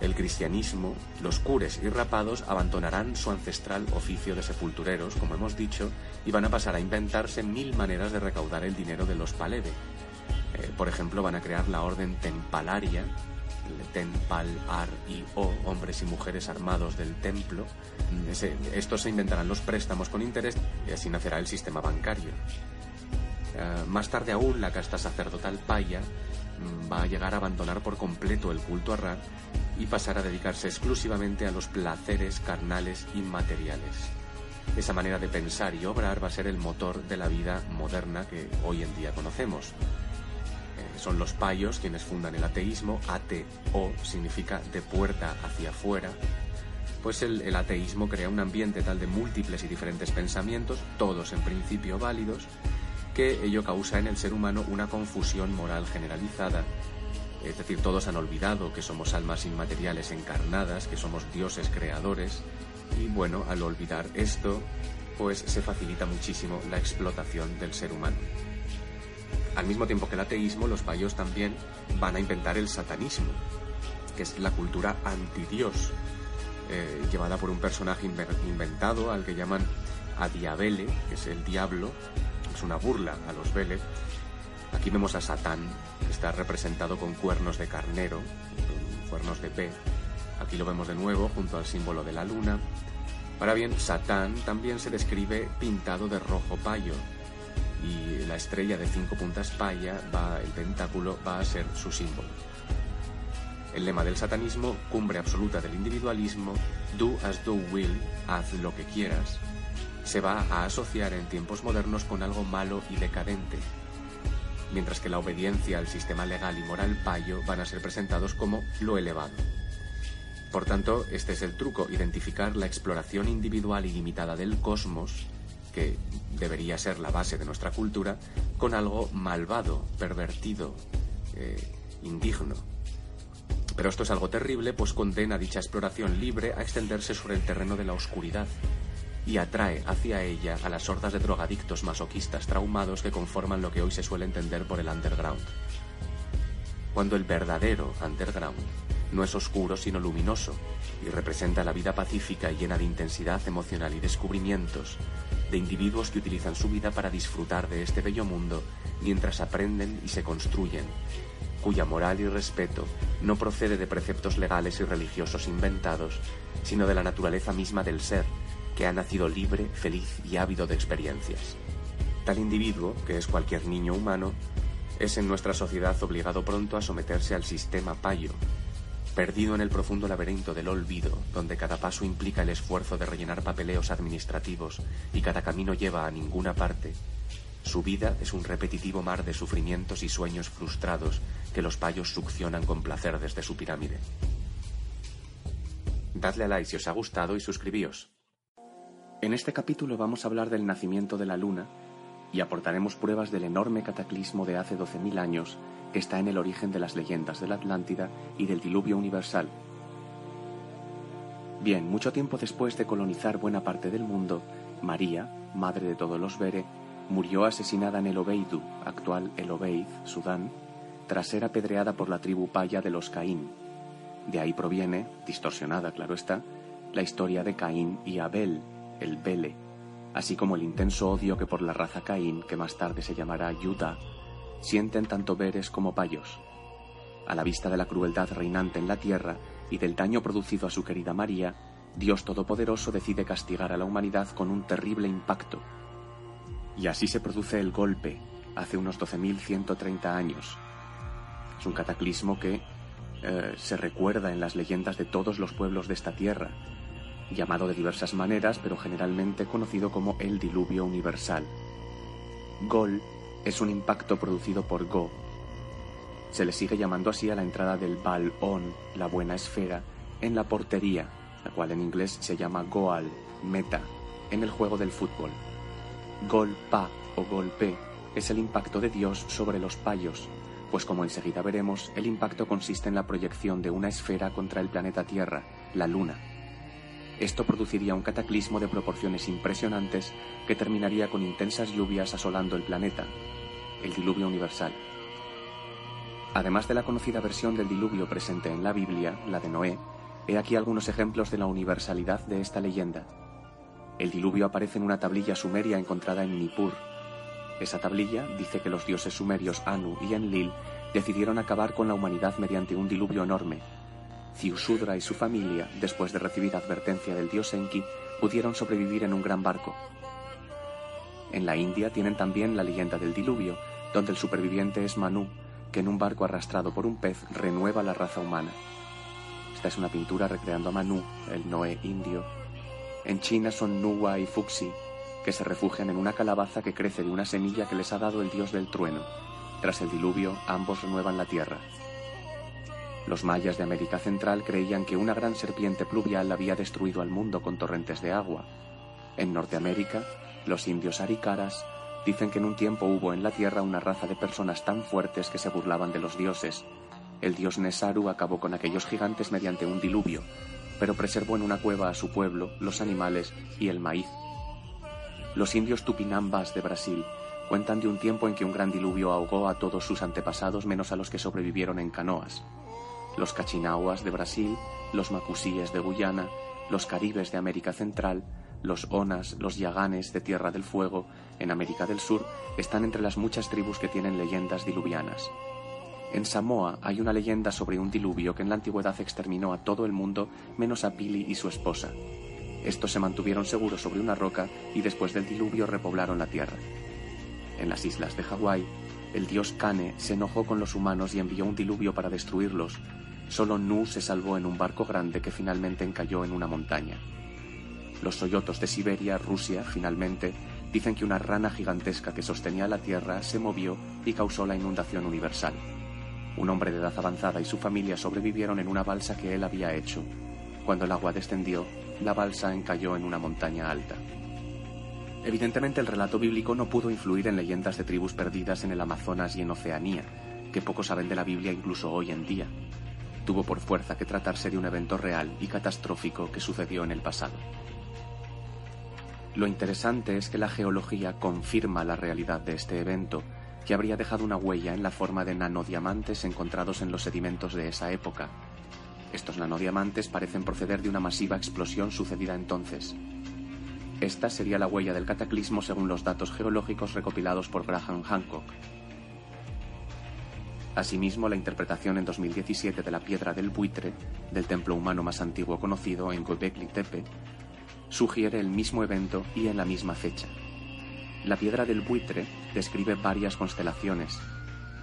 [SPEAKER 2] el cristianismo, los cures y rapados abandonarán su ancestral oficio de sepultureros, como hemos dicho, y van a pasar a inventarse mil maneras de recaudar el dinero de los palebe. Eh, por ejemplo, van a crear la orden tempalaria, tempal, ar y o, hombres y mujeres armados del templo. estos se inventarán los préstamos con interés y así nacerá el sistema bancario. Eh, más tarde aún, la casta sacerdotal paya mm, va a llegar a abandonar por completo el culto a Ra y pasar a dedicarse exclusivamente a los placeres carnales inmateriales. Esa manera de pensar y obrar va a ser el motor de la vida moderna que hoy en día conocemos. Eh, son los payos quienes fundan el ateísmo, ate-o significa de puerta hacia afuera, pues el ateísmo crea un ambiente tal de múltiples y diferentes pensamientos, todos en principio válidos, que ello causa en el ser humano una confusión moral generalizada. Es decir, todos han olvidado que somos almas inmateriales encarnadas, que somos dioses creadores, y bueno, al olvidar esto, pues se facilita muchísimo la explotación del ser humano. Al mismo tiempo que el ateísmo, los payos también van a inventar el satanismo, que es la cultura antidios, eh, llevada por un personaje inventado al que llaman Adiabele, que es el diablo, es una burla a los Vélez. Aquí vemos a Satán, que está representado con cuernos de carnero, cuernos de P. Aquí lo vemos de nuevo junto al símbolo de la luna. Ahora bien, Satán también se describe pintado de rojo payo y la estrella de cinco puntas paya, va, el pentáculo, va a ser su símbolo. El lema del satanismo, cumbre absoluta del individualismo, do as thou will, haz lo que quieras, se va a asociar en tiempos modernos con algo malo y decadente, mientras que la obediencia al sistema legal y moral payo van a ser presentados como lo elevado. Por tanto, este es el truco, identificar la exploración individual y limitada del cosmos, que debería ser la base de nuestra cultura, con algo malvado, pervertido, eh, indigno. Pero esto es algo terrible, pues condena dicha exploración libre a extenderse sobre el terreno de la oscuridad, y atrae hacia ella a las hordas de drogadictos masoquistas traumados que conforman lo que hoy se suele entender por el underground. Cuando el verdadero underground no es oscuro sino luminoso y representa la vida pacífica y llena de intensidad emocional y descubrimientos de individuos que utilizan su vida para disfrutar de este bello mundo mientras aprenden y se construyen, cuya moral y respeto no procede de preceptos legales y religiosos inventados, sino de la naturaleza misma del ser, que ha nacido libre, feliz y ávido de experiencias. Tal individuo, que es cualquier niño humano, es en nuestra sociedad obligado pronto a someterse al sistema payo, perdido en el profundo laberinto del olvido, donde cada paso implica el esfuerzo de rellenar papeleos administrativos y cada camino lleva a ninguna parte. Su vida es un repetitivo mar de sufrimientos y sueños frustrados que los payos succionan con placer desde su pirámide. Dadle a like si os ha gustado y suscribíos. En este capítulo vamos a hablar del nacimiento de la Luna y aportaremos pruebas del enorme cataclismo de hace 12.000 años que está en el origen de las leyendas de la Atlántida y del diluvio universal. Bien, mucho tiempo después de colonizar buena parte del mundo, María, madre de todos los Bere, murió asesinada en el Obeidu, actual El Obeid, Sudán, tras ser apedreada por la tribu paya de los Caín. De ahí proviene, distorsionada claro está, la historia de Caín y Abel, el Bele, así como el intenso odio que por la raza Caín, que más tarde se llamará Yuda, sienten tanto Beres como Payos. A la vista de la crueldad reinante en la tierra y del daño producido a su querida María, Dios Todopoderoso decide castigar a la humanidad con un terrible impacto. Y así se produce el golpe, hace unos 12.130 años. Es un cataclismo que eh, se recuerda en las leyendas de todos los pueblos de esta tierra, llamado de diversas maneras, pero generalmente conocido como el diluvio universal. Gol es un impacto producido por Go. Se le sigue llamando así a la entrada del Bal-On, la buena esfera, en la portería, la cual en inglés se llama goal, meta, en el juego del fútbol. Gol pa o golpe es el impacto de Dios sobre los payos, pues como enseguida veremos, el impacto consiste en la proyección de una esfera contra el planeta Tierra, la Luna. Esto produciría un cataclismo de proporciones impresionantes que terminaría con intensas lluvias asolando el planeta, el diluvio universal. Además de la conocida versión del diluvio presente en la Biblia, la de Noé, he aquí algunos ejemplos de la universalidad de esta leyenda. El diluvio aparece en una tablilla sumeria encontrada en Nippur, esa tablilla dice que los dioses sumerios Anu y Enlil decidieron acabar con la humanidad mediante un diluvio enorme. Ziusudra y su familia, después de recibir advertencia del dios Enki, pudieron sobrevivir en un gran barco. En la India tienen también la leyenda del diluvio, donde el superviviente es Manu, que en un barco arrastrado por un pez renueva la raza humana. Esta es una pintura recreando a Manu, el Noé indio. En China son Nuwa y Fuxi, que se refugian en una calabaza que crece de una semilla que les ha dado el dios del trueno. Tras el diluvio, ambos renuevan la tierra. Los mayas de América Central creían que una gran serpiente pluvial había destruido al mundo con torrentes de agua. En Norteamérica, los indios aricaras dicen que en un tiempo hubo en la tierra una raza de personas tan fuertes que se burlaban de los dioses. El dios Nesaru acabó con aquellos gigantes mediante un diluvio, pero preservó en una cueva a su pueblo, los animales y el maíz. Los indios tupinambas de Brasil cuentan de un tiempo en que un gran diluvio ahogó a todos sus antepasados menos a los que sobrevivieron en canoas. Los cachinahuas de Brasil, los macusíes de Guyana, los caribes de América Central, los onas, los yaganes de Tierra del Fuego, en América del Sur, están entre las muchas tribus que tienen leyendas diluvianas. En Samoa hay una leyenda sobre un diluvio que en la antigüedad exterminó a todo el mundo menos a Pili y su esposa. Estos se mantuvieron seguros sobre una roca y después del diluvio repoblaron la tierra. En las islas de Hawái, el dios Kane se enojó con los humanos y envió un diluvio para destruirlos. Solo Nu se salvó en un barco grande que finalmente encalló en una montaña. Los soyotos de Siberia, Rusia, finalmente, dicen que una rana gigantesca que sostenía la tierra se movió y causó la inundación universal. Un hombre de edad avanzada y su familia sobrevivieron en una balsa que él había hecho. Cuando el agua descendió, la balsa encalló en una montaña alta. Evidentemente el relato bíblico no pudo influir en leyendas de tribus perdidas en el Amazonas y en Oceanía, que poco saben de la Biblia incluso hoy en día. Tuvo por fuerza que tratarse de un evento real y catastrófico que sucedió en el pasado. Lo interesante es que la geología confirma la realidad de este evento, que habría dejado una huella en la forma de nanodiamantes encontrados en los sedimentos de esa época, estos nanodiamantes parecen proceder de una masiva explosión sucedida entonces. Esta sería la huella del cataclismo según los datos geológicos recopilados por Graham Hancock. Asimismo, la interpretación en 2017 de la piedra del buitre, del templo humano más antiguo conocido en Göbekli Tepe, sugiere el mismo evento y en la misma fecha. La piedra del buitre describe varias constelaciones,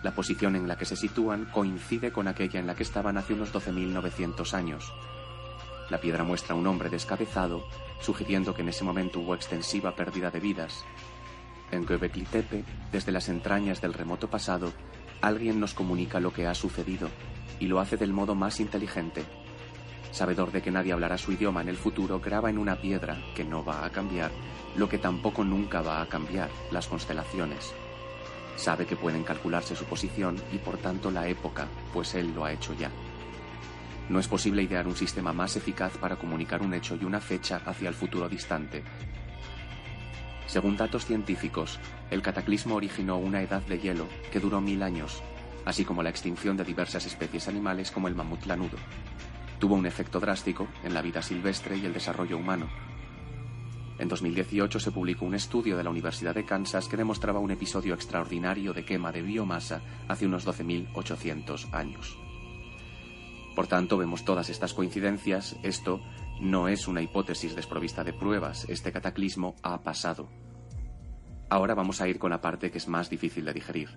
[SPEAKER 2] la posición en la que se sitúan coincide con aquella en la que estaban hace unos 12.900 años. La piedra muestra un hombre descabezado, sugiriendo que en ese momento hubo extensiva pérdida de vidas. En Göbekli Tepe, desde las entrañas del remoto pasado, alguien nos comunica lo que ha sucedido, y lo hace del modo más inteligente. Sabedor de que nadie hablará su idioma en el futuro, graba en una piedra, que no va a cambiar, lo que tampoco nunca va a cambiar, las constelaciones. Sabe que pueden calcularse su posición y por tanto la época, pues él lo ha hecho ya. No es posible idear un sistema más eficaz para comunicar un hecho y una fecha hacia el futuro distante. Según datos científicos, el cataclismo originó una edad de hielo que duró mil años, así como la extinción de diversas especies animales como el mamut lanudo. Tuvo un efecto drástico en la vida silvestre y el desarrollo humano, en 2018 se publicó un estudio de la Universidad de Kansas que demostraba un episodio extraordinario de quema de biomasa hace unos 12.800 años. Por tanto, vemos todas estas coincidencias. Esto no es una hipótesis desprovista de pruebas. Este cataclismo ha pasado. Ahora vamos a ir con la parte que es más difícil de digerir.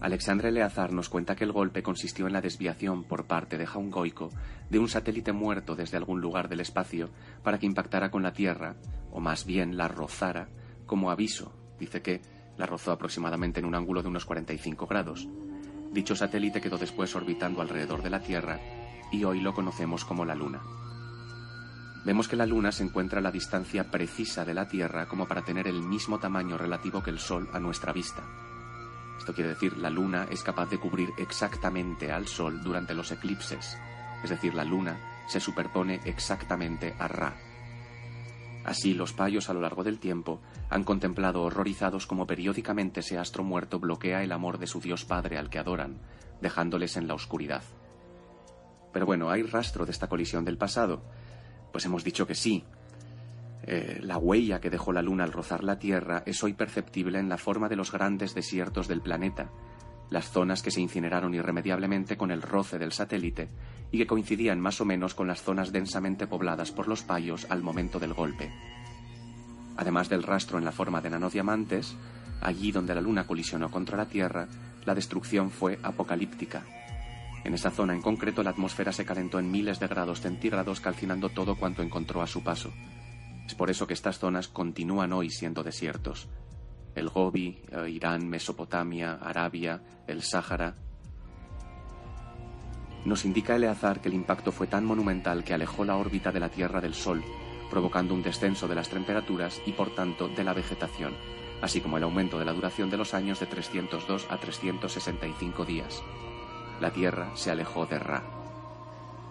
[SPEAKER 2] Alexandre Leazar nos cuenta que el golpe consistió en la desviación por parte de Jaungoico de un satélite muerto desde algún lugar del espacio para que impactara con la Tierra, o más bien la rozara, como aviso. Dice que la rozó aproximadamente en un ángulo de unos 45 grados. Dicho satélite quedó después orbitando alrededor de la Tierra y hoy lo conocemos como la Luna. vemos que la Luna se encuentra a la distancia precisa de la Tierra como para tener el mismo tamaño relativo que el Sol a nuestra vista. Esto quiere decir, la Luna es capaz de cubrir exactamente al Sol durante los eclipses. Es decir, la Luna se superpone exactamente a Ra. Así, los payos a lo largo del tiempo han contemplado horrorizados como periódicamente ese astro muerto bloquea el amor de su Dios Padre al que adoran, dejándoles en la oscuridad. Pero bueno, ¿hay rastro de esta colisión del pasado? Pues hemos dicho que sí, eh, la huella que dejó la Luna al rozar la Tierra es hoy perceptible en la forma de los grandes desiertos del planeta, las zonas que se incineraron irremediablemente con el roce del satélite y que coincidían más o menos con las zonas densamente pobladas por los payos al momento del golpe. Además del rastro en la forma de nanodiamantes, allí donde la Luna colisionó contra la Tierra, la destrucción fue apocalíptica. En esa zona en concreto la atmósfera se calentó en miles de grados centígrados calcinando todo cuanto encontró a su paso. Es por eso que estas zonas continúan hoy siendo desiertos. El Gobi, eh, Irán, Mesopotamia, Arabia, el Sáhara. Nos indica Eleazar que el impacto fue tan monumental que alejó la órbita de la Tierra del Sol, provocando un descenso de las temperaturas y por tanto de la vegetación, así como el aumento de la duración de los años de 302 a 365 días. La Tierra se alejó de Ra.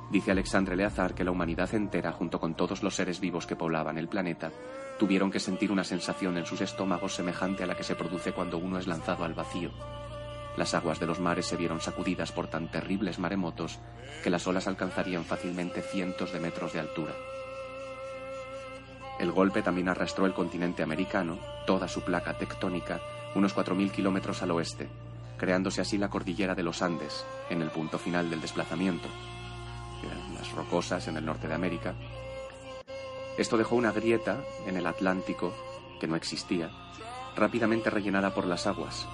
[SPEAKER 2] Dice Alexandre Leazar que la humanidad entera, junto con todos los seres vivos que poblaban el planeta, tuvieron que sentir una sensación en sus estómagos semejante a la que se produce cuando uno es lanzado al vacío. Las aguas de los mares se vieron sacudidas por tan terribles maremotos que las olas alcanzarían fácilmente cientos de metros de altura. El golpe también arrastró el continente americano, toda su placa tectónica, unos 4.000 kilómetros al oeste, creándose así la cordillera de los Andes, en el punto final del desplazamiento las rocosas en el norte de América. Esto dejó una grieta en el Atlántico, que no existía, rápidamente rellenada por las aguas.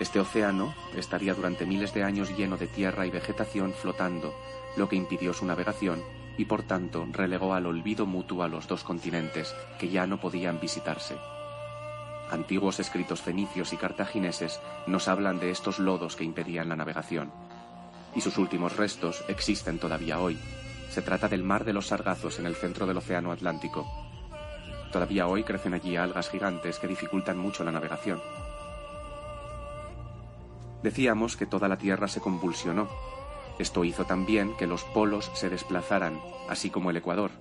[SPEAKER 2] Este océano estaría durante miles de años lleno de tierra y vegetación flotando, lo que impidió su navegación y por tanto relegó al olvido mutuo a los dos continentes que ya no podían visitarse. Antiguos escritos fenicios y cartagineses nos hablan de estos lodos que impedían la navegación y sus últimos restos existen todavía hoy. Se trata del Mar de los Sargazos en el centro del Océano Atlántico. Todavía hoy crecen allí algas gigantes que dificultan mucho la navegación. Decíamos que toda la Tierra se convulsionó. Esto hizo también que los polos se desplazaran, así como el Ecuador.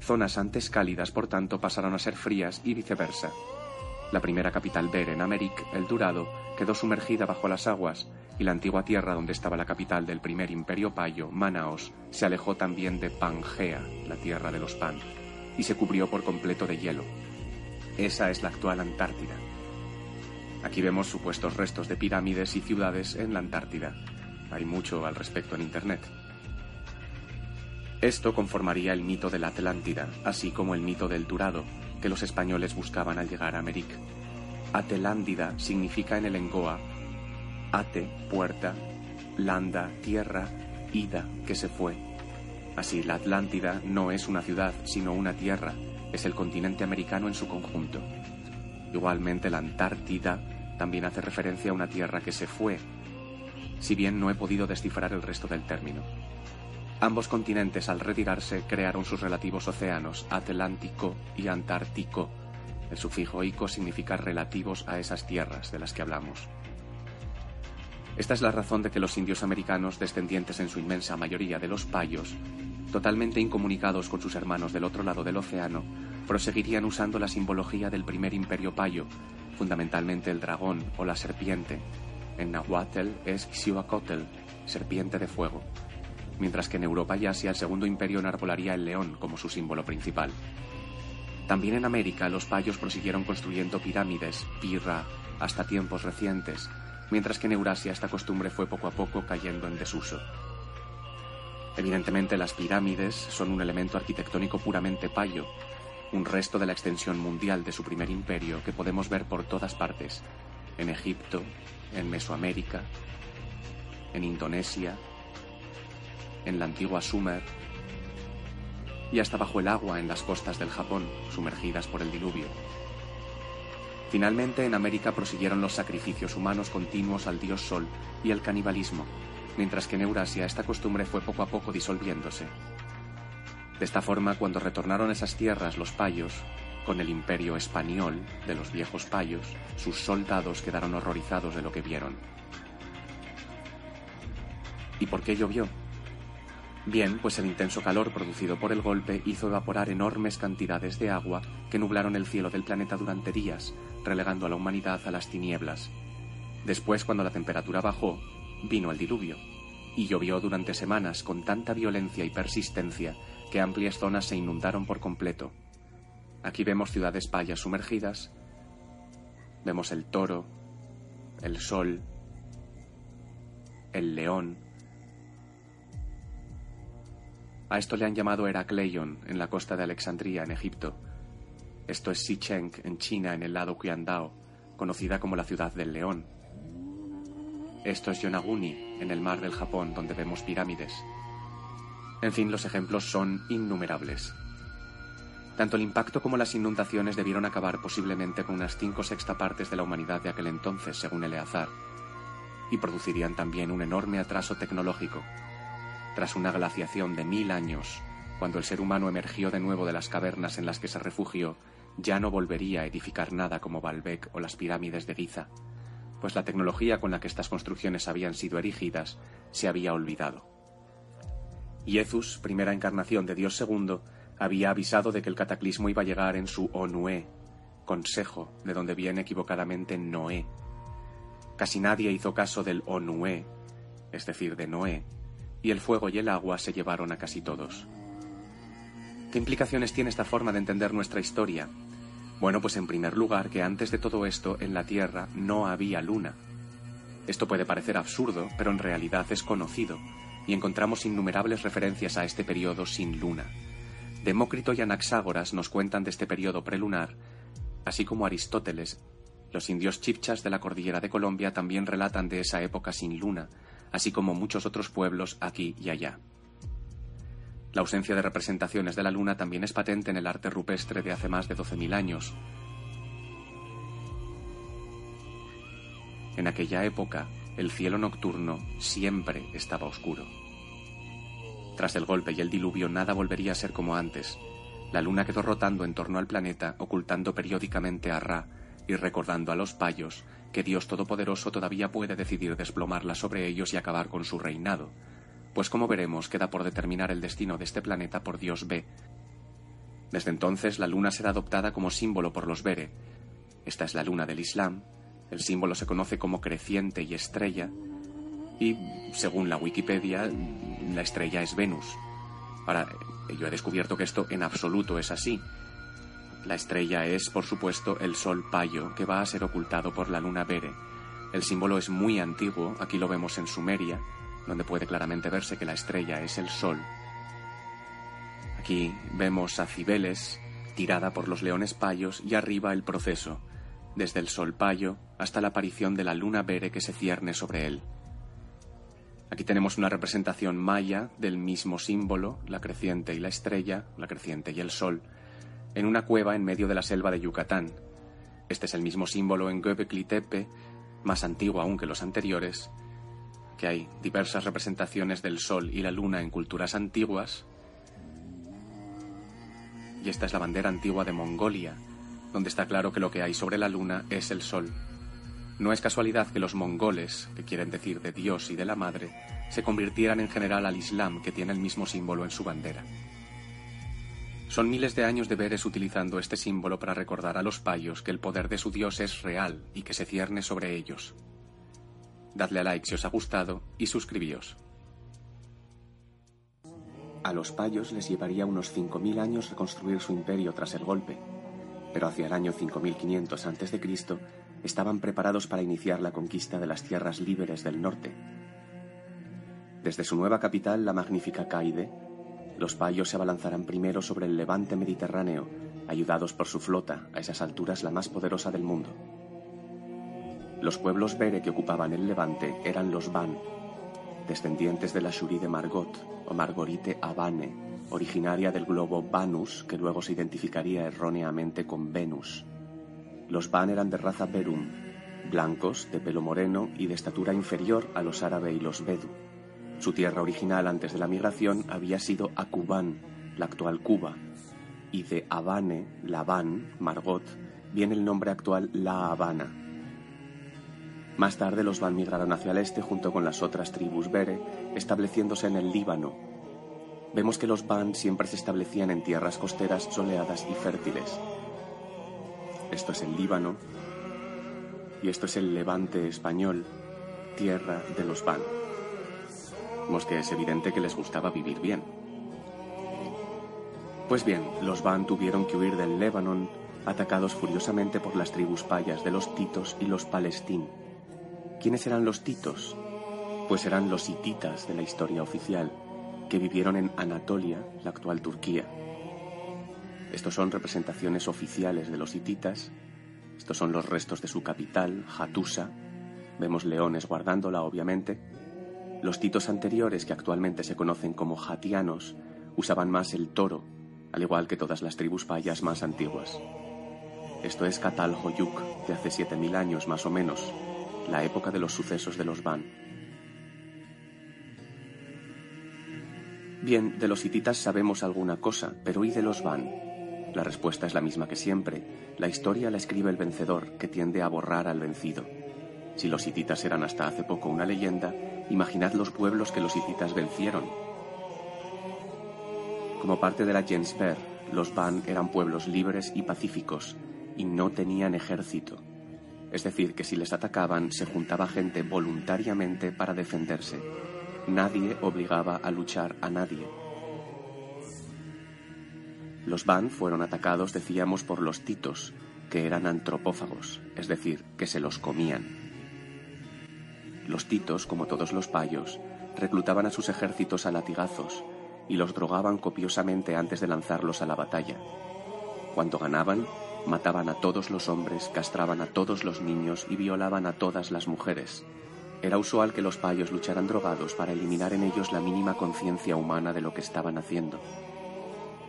[SPEAKER 2] Zonas antes cálidas, por tanto, pasaron a ser frías y viceversa. La primera capital Ber en el Durado, quedó sumergida bajo las aguas y la antigua tierra donde estaba la capital del primer imperio payo, Manaos, se alejó también de Pangea, la tierra de los Pan, y se cubrió por completo de hielo. Esa es la actual Antártida. Aquí vemos supuestos restos de pirámides y ciudades en la Antártida. Hay mucho al respecto en Internet. Esto conformaría el mito de la Atlántida, así como el mito del Durado, que los españoles buscaban al llegar a América. Atelándida significa en el Engoa ate, puerta, landa, tierra, ida, que se fue. Así, la Atlántida no es una ciudad, sino una tierra, es el continente americano en su conjunto. Igualmente, la Antártida también hace referencia a una tierra que se fue, si bien no he podido descifrar el resto del término. Ambos continentes al retirarse crearon sus relativos océanos, Atlántico y Antártico. El sufijo ico significa relativos a esas tierras de las que hablamos. Esta es la razón de que los indios americanos, descendientes en su inmensa mayoría de los payos, totalmente incomunicados con sus hermanos del otro lado del océano, proseguirían usando la simbología del primer imperio payo, fundamentalmente el dragón o la serpiente. En Nahuatl es Xiuacotl, serpiente de fuego, mientras que en Europa y Asia el segundo imperio enarbolaría el león como su símbolo principal. También en América los payos prosiguieron construyendo pirámides, pirra, hasta tiempos recientes, mientras que en Eurasia esta costumbre fue poco a poco cayendo en desuso. Evidentemente las pirámides son un elemento arquitectónico puramente payo, un resto de la extensión mundial de su primer imperio que podemos ver por todas partes, en Egipto, en Mesoamérica, en Indonesia, en la antigua Sumer y hasta bajo el agua en las costas del Japón, sumergidas por el diluvio. Finalmente, en América prosiguieron los sacrificios humanos continuos al dios Sol y el canibalismo, mientras que en Eurasia esta costumbre fue poco a poco disolviéndose. De esta forma, cuando retornaron a esas tierras los payos, con el imperio español de los viejos payos, sus soldados quedaron horrorizados de lo que vieron. ¿Y por qué llovió? Bien, pues el intenso calor producido por el golpe hizo evaporar enormes cantidades de agua que nublaron el cielo del planeta durante días, relegando a la humanidad a las tinieblas. Después, cuando la temperatura bajó, vino el diluvio, y llovió durante semanas con tanta violencia y persistencia que amplias zonas se inundaron por completo. Aquí vemos ciudades payas sumergidas, vemos el toro, el sol, el león. A esto le han llamado Heracleion en la costa de Alexandría, en Egipto. Esto es Sicheng, en China, en el lado Qiandao, conocida como la ciudad del león. Esto es Yonaguni, en el mar del Japón, donde vemos pirámides. En fin, los ejemplos son innumerables. Tanto el impacto como las inundaciones debieron acabar posiblemente con unas cinco sexta partes de la humanidad de aquel entonces, según Eleazar, y producirían también un enorme atraso tecnológico. Tras una glaciación de mil años, cuando el ser humano emergió de nuevo de las cavernas en las que se refugió, ya no volvería a edificar nada como Baalbek o las pirámides de Giza, pues la tecnología con la que estas construcciones habían sido erigidas se había olvidado. Iezus, primera encarnación de Dios segundo, había avisado de que el cataclismo iba a llegar en su Onué, consejo, de donde viene equivocadamente Noé. Casi nadie hizo caso del Onué, es decir, de Noé, y el fuego y el agua se llevaron a casi todos. ¿Qué implicaciones tiene esta forma de entender nuestra historia? Bueno, pues en primer lugar que antes de todo esto en la Tierra no había luna. Esto puede parecer absurdo, pero en realidad es conocido, y encontramos innumerables referencias a este periodo sin luna. Demócrito y Anaxágoras nos cuentan de este periodo prelunar, así como Aristóteles. Los indios chipchas de la cordillera de Colombia también relatan de esa época sin luna, así como muchos otros pueblos aquí y allá. La ausencia de representaciones de la luna también es patente en el arte rupestre de hace más de 12.000 años. En aquella época, el cielo nocturno siempre estaba oscuro. Tras el golpe y el diluvio nada volvería a ser como antes. La luna quedó rotando en torno al planeta, ocultando periódicamente a Ra y recordando a los payos que Dios Todopoderoso todavía puede decidir desplomarla sobre ellos y acabar con su reinado, pues como veremos queda por determinar el destino de este planeta por Dios B. Desde entonces la luna será adoptada como símbolo por los Bere. Esta es la luna del Islam, el símbolo se conoce como creciente y estrella, y según la Wikipedia, la estrella es Venus. Ahora, yo he descubierto que esto en absoluto es así. La estrella es, por supuesto, el sol Payo, que va a ser ocultado por la luna Bere. El símbolo es muy antiguo, aquí lo vemos en Sumeria, donde puede claramente verse que la estrella es el sol. Aquí vemos a Cibeles, tirada por los leones payos, y arriba el proceso, desde el sol payo hasta la aparición de la luna Bere que se cierne sobre él. Aquí tenemos una representación maya del mismo símbolo, la creciente y la estrella, la creciente y el sol, en una cueva en medio de la selva de Yucatán. Este es el mismo símbolo en Göbekli Tepe, más antiguo aún que los anteriores, que hay diversas representaciones del sol y la luna en culturas antiguas. Y esta es la bandera antigua de Mongolia, donde está claro que lo que hay sobre la luna es el sol. No es casualidad que los mongoles, que quieren decir de Dios y de la Madre, se convirtieran en general al Islam, que tiene el mismo símbolo en su bandera. Son miles de años de veres utilizando este símbolo para recordar a los payos que el poder de su Dios es real y que se cierne sobre ellos. Dadle a like si os ha gustado y suscribíos. A los payos les llevaría unos 5.000 años reconstruir su imperio tras el golpe, pero hacia el año 5500 a.C. estaban preparados para iniciar la conquista de las tierras libres del norte. Desde su nueva capital, la magnífica Caide, los payos se abalanzarán primero sobre el levante mediterráneo, ayudados por su flota, a esas alturas la más poderosa del mundo. Los pueblos bere que ocupaban el levante eran los Van, descendientes de la Shuri de Margot o Margorite Abane, originaria del globo Vanus, que luego se identificaría erróneamente con Venus. Los Van eran de raza Berum, blancos, de pelo moreno y de estatura inferior a los árabe y los Bedu. Su tierra original antes de la migración había sido Akuban, la actual Cuba, y de Habane, Labán, Margot, viene el nombre actual La Habana. Más tarde los Van migraron hacia el este junto con las otras tribus Bere, estableciéndose en el Líbano. Vemos que los Van siempre se establecían en tierras costeras soleadas y fértiles. Esto es el Líbano y esto es el Levante español, tierra de los Van. Vemos que es evidente que les gustaba vivir bien. Pues bien, los Van tuvieron que huir del Líbano atacados furiosamente por las tribus payas de los Titos y los Palestín. ¿Quiénes eran los Titos? Pues eran los hititas de la historia oficial, que vivieron en Anatolia, la actual Turquía. Estos son representaciones oficiales de los hititas. Estos son los restos de su capital, Hattusa. Vemos leones guardándola, obviamente. Los titos anteriores, que actualmente se conocen como hatianos, usaban más el toro, al igual que todas las tribus payas más antiguas. Esto es Katal Hoyuk, de hace 7.000 años más o menos, la época de los sucesos de los Van. Bien, de los hititas sabemos alguna cosa, pero ¿y de los Van? La respuesta es la misma que siempre. La historia la escribe el vencedor, que tiende a borrar al vencido. Si los hititas eran hasta hace poco una leyenda, imaginad los pueblos que los hititas vencieron. Como parte de la Gensper, los Van eran pueblos libres y pacíficos, y no tenían ejército. Es decir, que si les atacaban se juntaba gente voluntariamente para defenderse. Nadie obligaba a luchar a nadie. Los Van fueron atacados, decíamos, por los titos, que eran antropófagos, es decir, que se los comían. Los titos, como todos los payos, reclutaban a sus ejércitos a latigazos y los drogaban copiosamente antes de lanzarlos a la batalla. Cuando ganaban, Mataban a todos los hombres, castraban a todos los niños y violaban a todas las mujeres. Era usual que los payos lucharan drogados para eliminar en ellos la mínima conciencia humana de lo que estaban haciendo.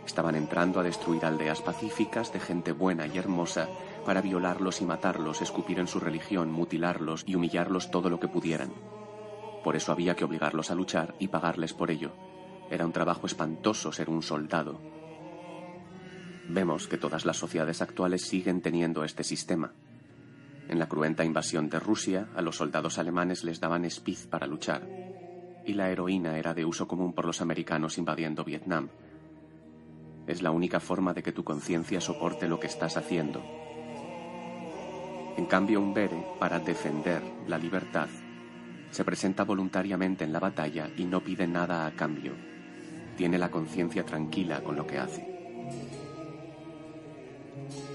[SPEAKER 2] Estaban entrando a destruir aldeas pacíficas de gente buena y hermosa para violarlos y matarlos, escupir en su religión, mutilarlos y humillarlos todo lo que pudieran. Por eso había que obligarlos a luchar y pagarles por ello. Era un trabajo espantoso ser un soldado, Vemos que todas las sociedades actuales siguen teniendo este sistema. En la cruenta invasión de Rusia, a los soldados alemanes les daban speed para luchar, y la heroína era de uso común por los americanos invadiendo Vietnam. Es la única forma de que tu conciencia soporte lo que estás haciendo. En cambio, un bere, para defender la libertad, se presenta voluntariamente en la batalla y no pide nada a cambio. Tiene la conciencia tranquila con lo que hace.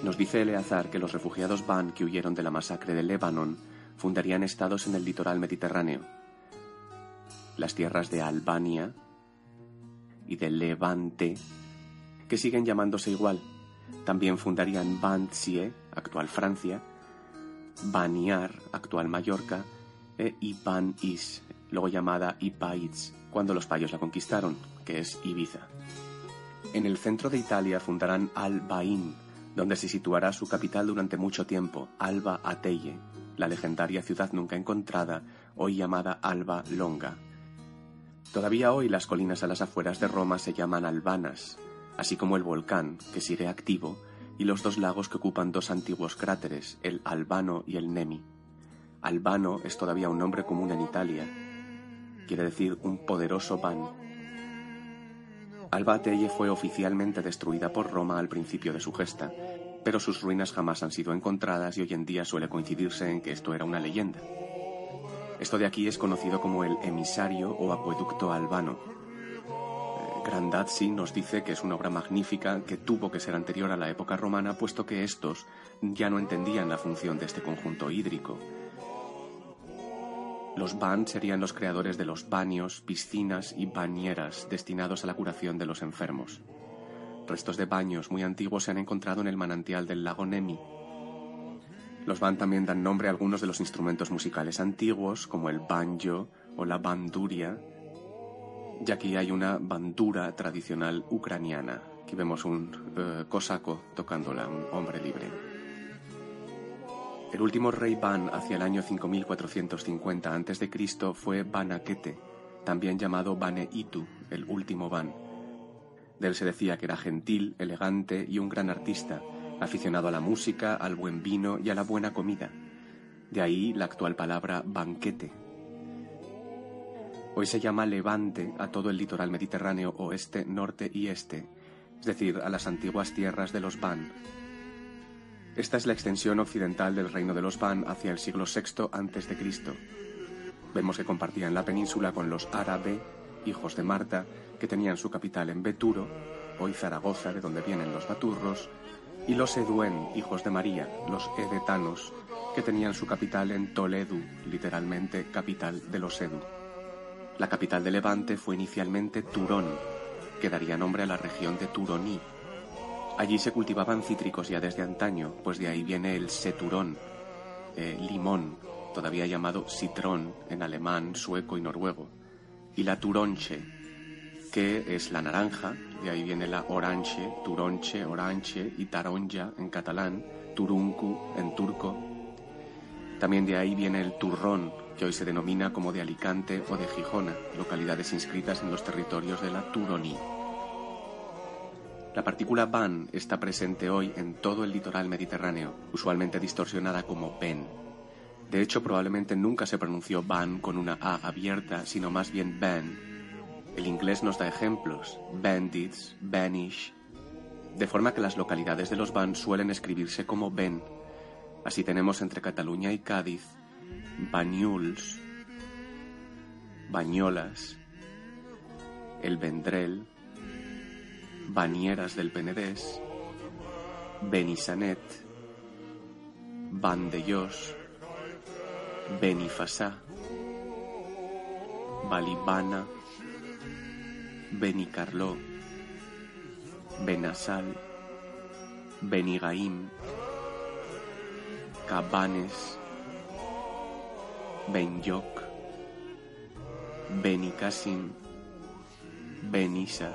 [SPEAKER 2] Nos dice Eleazar que los refugiados Van que huyeron de la masacre de Lebanon fundarían estados en el litoral mediterráneo. Las tierras de Albania y de Levante, que siguen llamándose igual. También fundarían Bantsie, actual Francia, Baniar, actual Mallorca, e Ipan-Is, luego llamada Ipaiz, cuando los payos la conquistaron, que es Ibiza. En el centro de Italia fundarán Al-Bain, donde se situará su capital durante mucho tiempo, Alba Ateye, la legendaria ciudad nunca encontrada, hoy llamada Alba Longa. Todavía hoy las colinas a las afueras de Roma se llaman albanas, así como el volcán, que sigue activo, y los dos lagos que ocupan dos antiguos cráteres, el Albano y el Nemi. Albano es todavía un nombre común en Italia. Quiere decir un poderoso pan. Alba Ateye fue oficialmente destruida por Roma al principio de su gesta, pero sus ruinas jamás han sido encontradas y hoy en día suele coincidirse en que esto era una leyenda. Esto de aquí es conocido como el emisario o acueducto albano. Grandazzi nos dice que es una obra magnífica que tuvo que ser anterior a la época romana, puesto que estos ya no entendían la función de este conjunto hídrico los Ban serían los creadores de los baños, piscinas y bañeras destinados a la curación de los enfermos. Restos de baños muy antiguos se han encontrado en el manantial del lago Nemi. Los Ban también dan nombre a algunos de los instrumentos musicales antiguos, como el banjo o la banduria, ya que hay una bandura tradicional ucraniana. Aquí vemos un uh, cosaco tocándola, un hombre libre. El último rey Ban hacia el año 5450 a.C. fue Banakete, también llamado Bane Itu, el último Ban. De él se decía que era gentil, elegante y un gran artista, aficionado a la música, al buen vino y a la buena comida. De ahí la actual palabra banquete. Hoy se llama Levante a todo el litoral mediterráneo oeste, norte y este, es decir, a las antiguas tierras de los Van. Esta es la extensión occidental del reino de los Van hacia el siglo VI a.C. Vemos que compartían la península con los Árabe, hijos de Marta, que tenían su capital en Beturo, hoy Zaragoza, de donde vienen los baturros, y los Eduen, hijos de María, los edetanos, que tenían su capital en Toledo, literalmente capital de los Edu. La capital de Levante fue inicialmente Turón, que daría nombre a la región de Turoní. Allí se cultivaban cítricos ya desde antaño, pues de ahí viene el seturón, eh, limón, todavía llamado citrón en alemán, sueco y noruego, y la turonche, que es la naranja, de ahí viene la orange, turonche, orange y taronja en catalán, turuncu en turco. También de ahí viene el turrón, que hoy se denomina como de Alicante o de Gijona, localidades inscritas en los territorios de la Turoní. La partícula van está presente hoy en todo el litoral mediterráneo, usualmente distorsionada como ben. De hecho, probablemente nunca se pronunció van con una A abierta, sino más bien ban. El inglés nos da ejemplos, bandits, banish, de forma que las localidades de los van suelen escribirse como ben. Así tenemos entre Cataluña y Cádiz Bañuls, Bañolas, El Vendrell, Bañeras del Penedés, Benissanet, Vandellós, Benifassà, Balibana, Benicarló, Benassal, Benigaim, Cabanes, Benyoc, Benicassim, Benissa,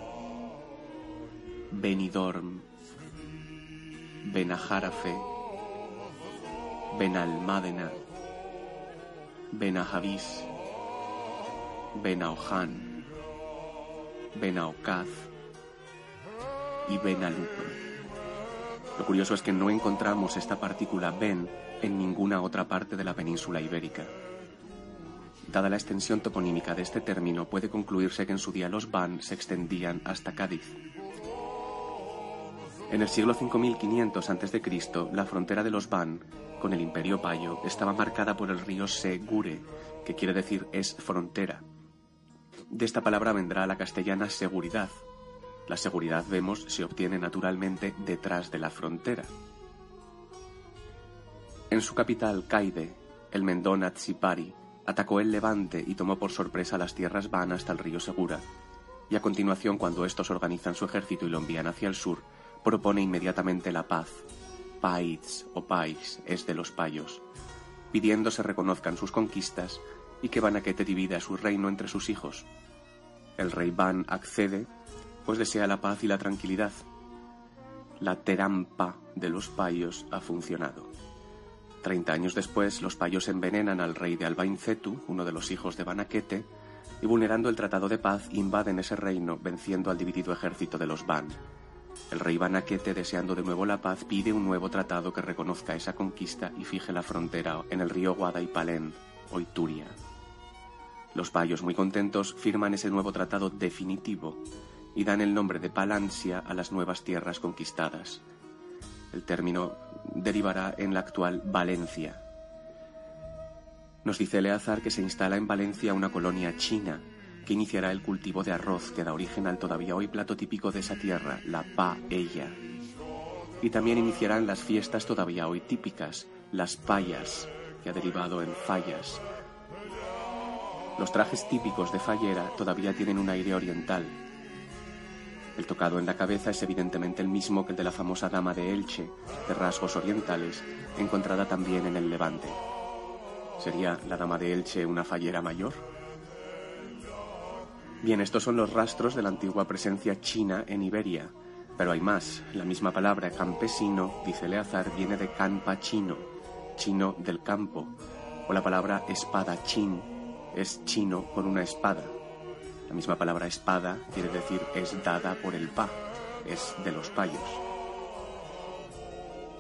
[SPEAKER 2] Benidorm, Benajarafe, Benalmádena, Benajavís, Benaojan, Benaocaz y Benalupe. Lo curioso es que no encontramos esta partícula ben en ninguna otra parte de la península ibérica. Dada la extensión toponímica de este término, puede concluirse que en su día los Van se extendían hasta Cádiz. En el siglo 5500 a.C., la frontera de los Van con el Imperio Payo estaba marcada por el río Segure, que quiere decir es frontera. De esta palabra vendrá la castellana seguridad. La seguridad, vemos, se obtiene naturalmente detrás de la frontera. En su capital, Caide, el Mendón Atzipari, atacó el Levante y tomó por sorpresa las tierras Van hasta el río Segura, y a continuación, cuando estos organizan su ejército y lo envían hacia el sur, propone inmediatamente la paz. Paiz o Pais es de los payos, pidiendo se reconozcan sus conquistas y que Banaquete divida su reino entre sus hijos. El rey Van accede, pues desea la paz y la tranquilidad. La terampa de los payos ha funcionado. Treinta años después, los payos envenenan al rey de Albaincetu, uno de los hijos de Banaquete, y vulnerando el tratado de paz, invaden ese reino, venciendo al dividido ejército de los Ban. El rey Banaquete, deseando de nuevo la paz, pide un nuevo tratado que reconozca esa conquista y fije la frontera en el río Guadaipalén, o Ituria. Los payos, muy contentos, firman ese nuevo tratado definitivo y dan el nombre de Palancia a las nuevas tierras conquistadas. El término derivará en la actual Valencia. Nos dice Eleazar que se instala en Valencia una colonia china que iniciará el cultivo de arroz que da origen al todavía hoy plato típico de esa tierra, la paella. Y también iniciarán las fiestas todavía hoy típicas, las payas, que ha derivado en fallas. Los trajes típicos de fallera todavía tienen un aire oriental, el tocado en la cabeza es evidentemente el mismo que el de la famosa dama de Elche, de rasgos orientales, encontrada también en el Levante. ¿Sería la dama de Elche una fallera mayor? Bien, estos son los rastros de la antigua presencia china en Iberia, pero hay más. La misma palabra campesino, dice Leazar, viene de campa chino, chino del campo, o la palabra espada chin es chino con una espada. La misma palabra espada quiere decir es dada por el pa, es de los payos.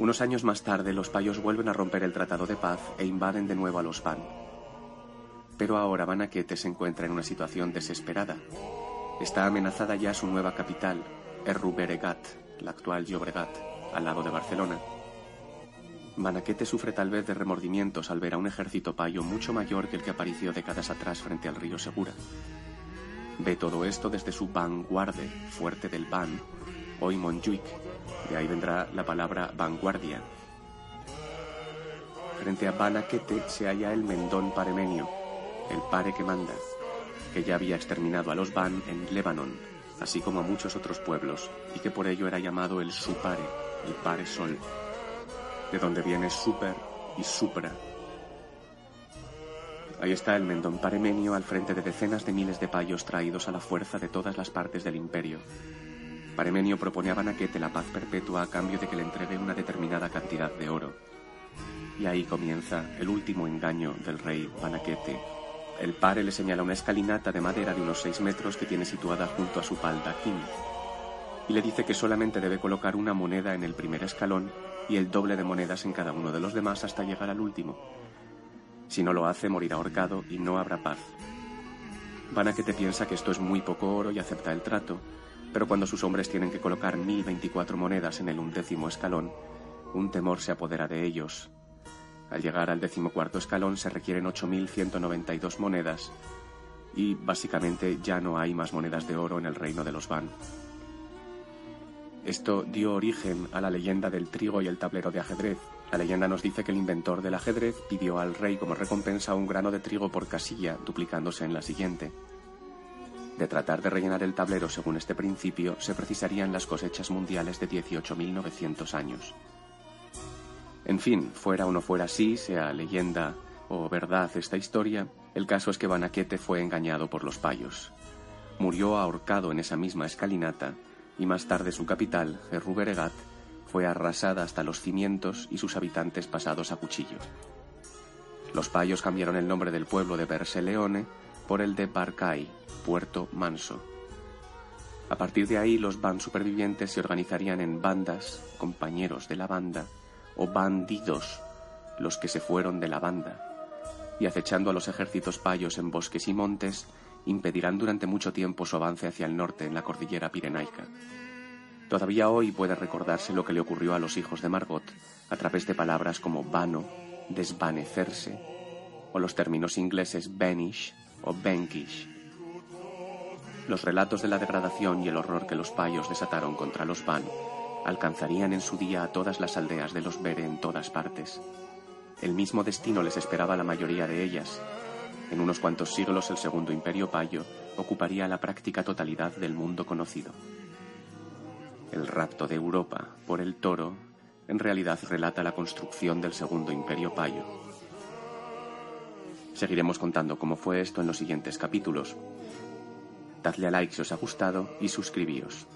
[SPEAKER 2] Unos años más tarde, los payos vuelven a romper el tratado de paz e invaden de nuevo a los Van. Pero ahora Banaquete se encuentra en una situación desesperada. Está amenazada ya su nueva capital, Erruberegat, la actual Llobregat, al lado de Barcelona. Banaquete sufre tal vez de remordimientos al ver a un ejército payo mucho mayor que el que apareció décadas atrás frente al río Segura. Ve todo esto desde su vanguarde, fuerte del Ban, hoy Montjuic, de ahí vendrá la palabra vanguardia. Frente a Banaquete se halla el Mendón Paremenio, el pare que manda, que ya había exterminado a los Van en Lebanon, así como a muchos otros pueblos, y que por ello era llamado el Supare, el Pare Sol, de donde viene super y supra. Ahí está el Mendón Paremenio al frente de decenas de miles de payos traídos a la fuerza de todas las partes del imperio. Paremenio propone a Banaquete la paz perpetua a cambio de que le entregue una determinada cantidad de oro. Y ahí comienza el último engaño del rey Banaquete. El pare le señala una escalinata de madera de unos seis metros que tiene situada junto a su paldaquín y le dice que solamente debe colocar una moneda en el primer escalón y el doble de monedas en cada uno de los demás hasta llegar al último. Si no lo hace, morirá ahorcado y no habrá paz. Banaquete piensa que esto es muy poco oro y acepta el trato, pero cuando sus hombres tienen que colocar 1024 monedas en el undécimo escalón, un temor se apodera de ellos. Al llegar al decimocuarto escalón se requieren 8.192 monedas y básicamente ya no hay más monedas de oro en el reino de los Van. Esto dio origen a la leyenda del trigo y el tablero de ajedrez. La leyenda nos dice que el inventor del ajedrez pidió al rey como recompensa un grano de trigo por casilla, duplicándose en la siguiente. De tratar de rellenar el tablero según este principio, se precisarían las cosechas mundiales de 18.900 años. En fin, fuera o no fuera así, sea leyenda o verdad esta historia, el caso es que Banaquete fue engañado por los payos. Murió ahorcado en esa misma escalinata y más tarde su capital, Erruberegat, fue arrasada hasta los cimientos y sus habitantes pasados a cuchillo. Los payos cambiaron el nombre del pueblo de Berseleone por el de Barcay, Puerto Manso. A partir de ahí, los van supervivientes se organizarían en bandas, compañeros de la banda, o bandidos, los que se fueron de la banda, y acechando a los ejércitos payos en bosques y montes, impedirán durante mucho tiempo su avance hacia el norte en la cordillera pirenaica. Todavía hoy puede recordarse lo que le ocurrió a los hijos de Margot a través de palabras como vano, desvanecerse, o los términos ingleses banish o Benkish. Los relatos de la degradación y el horror que los payos desataron contra los Van alcanzarían en su día a todas las aldeas de los Bere en todas partes. El mismo destino les esperaba a la mayoría de ellas. En unos cuantos siglos el segundo imperio payo ocuparía la práctica totalidad del mundo conocido. El rapto de Europa por el toro en realidad relata la construcción del segundo imperio payo. Seguiremos contando cómo fue esto en los siguientes capítulos. Dadle a like si os ha gustado y suscribíos.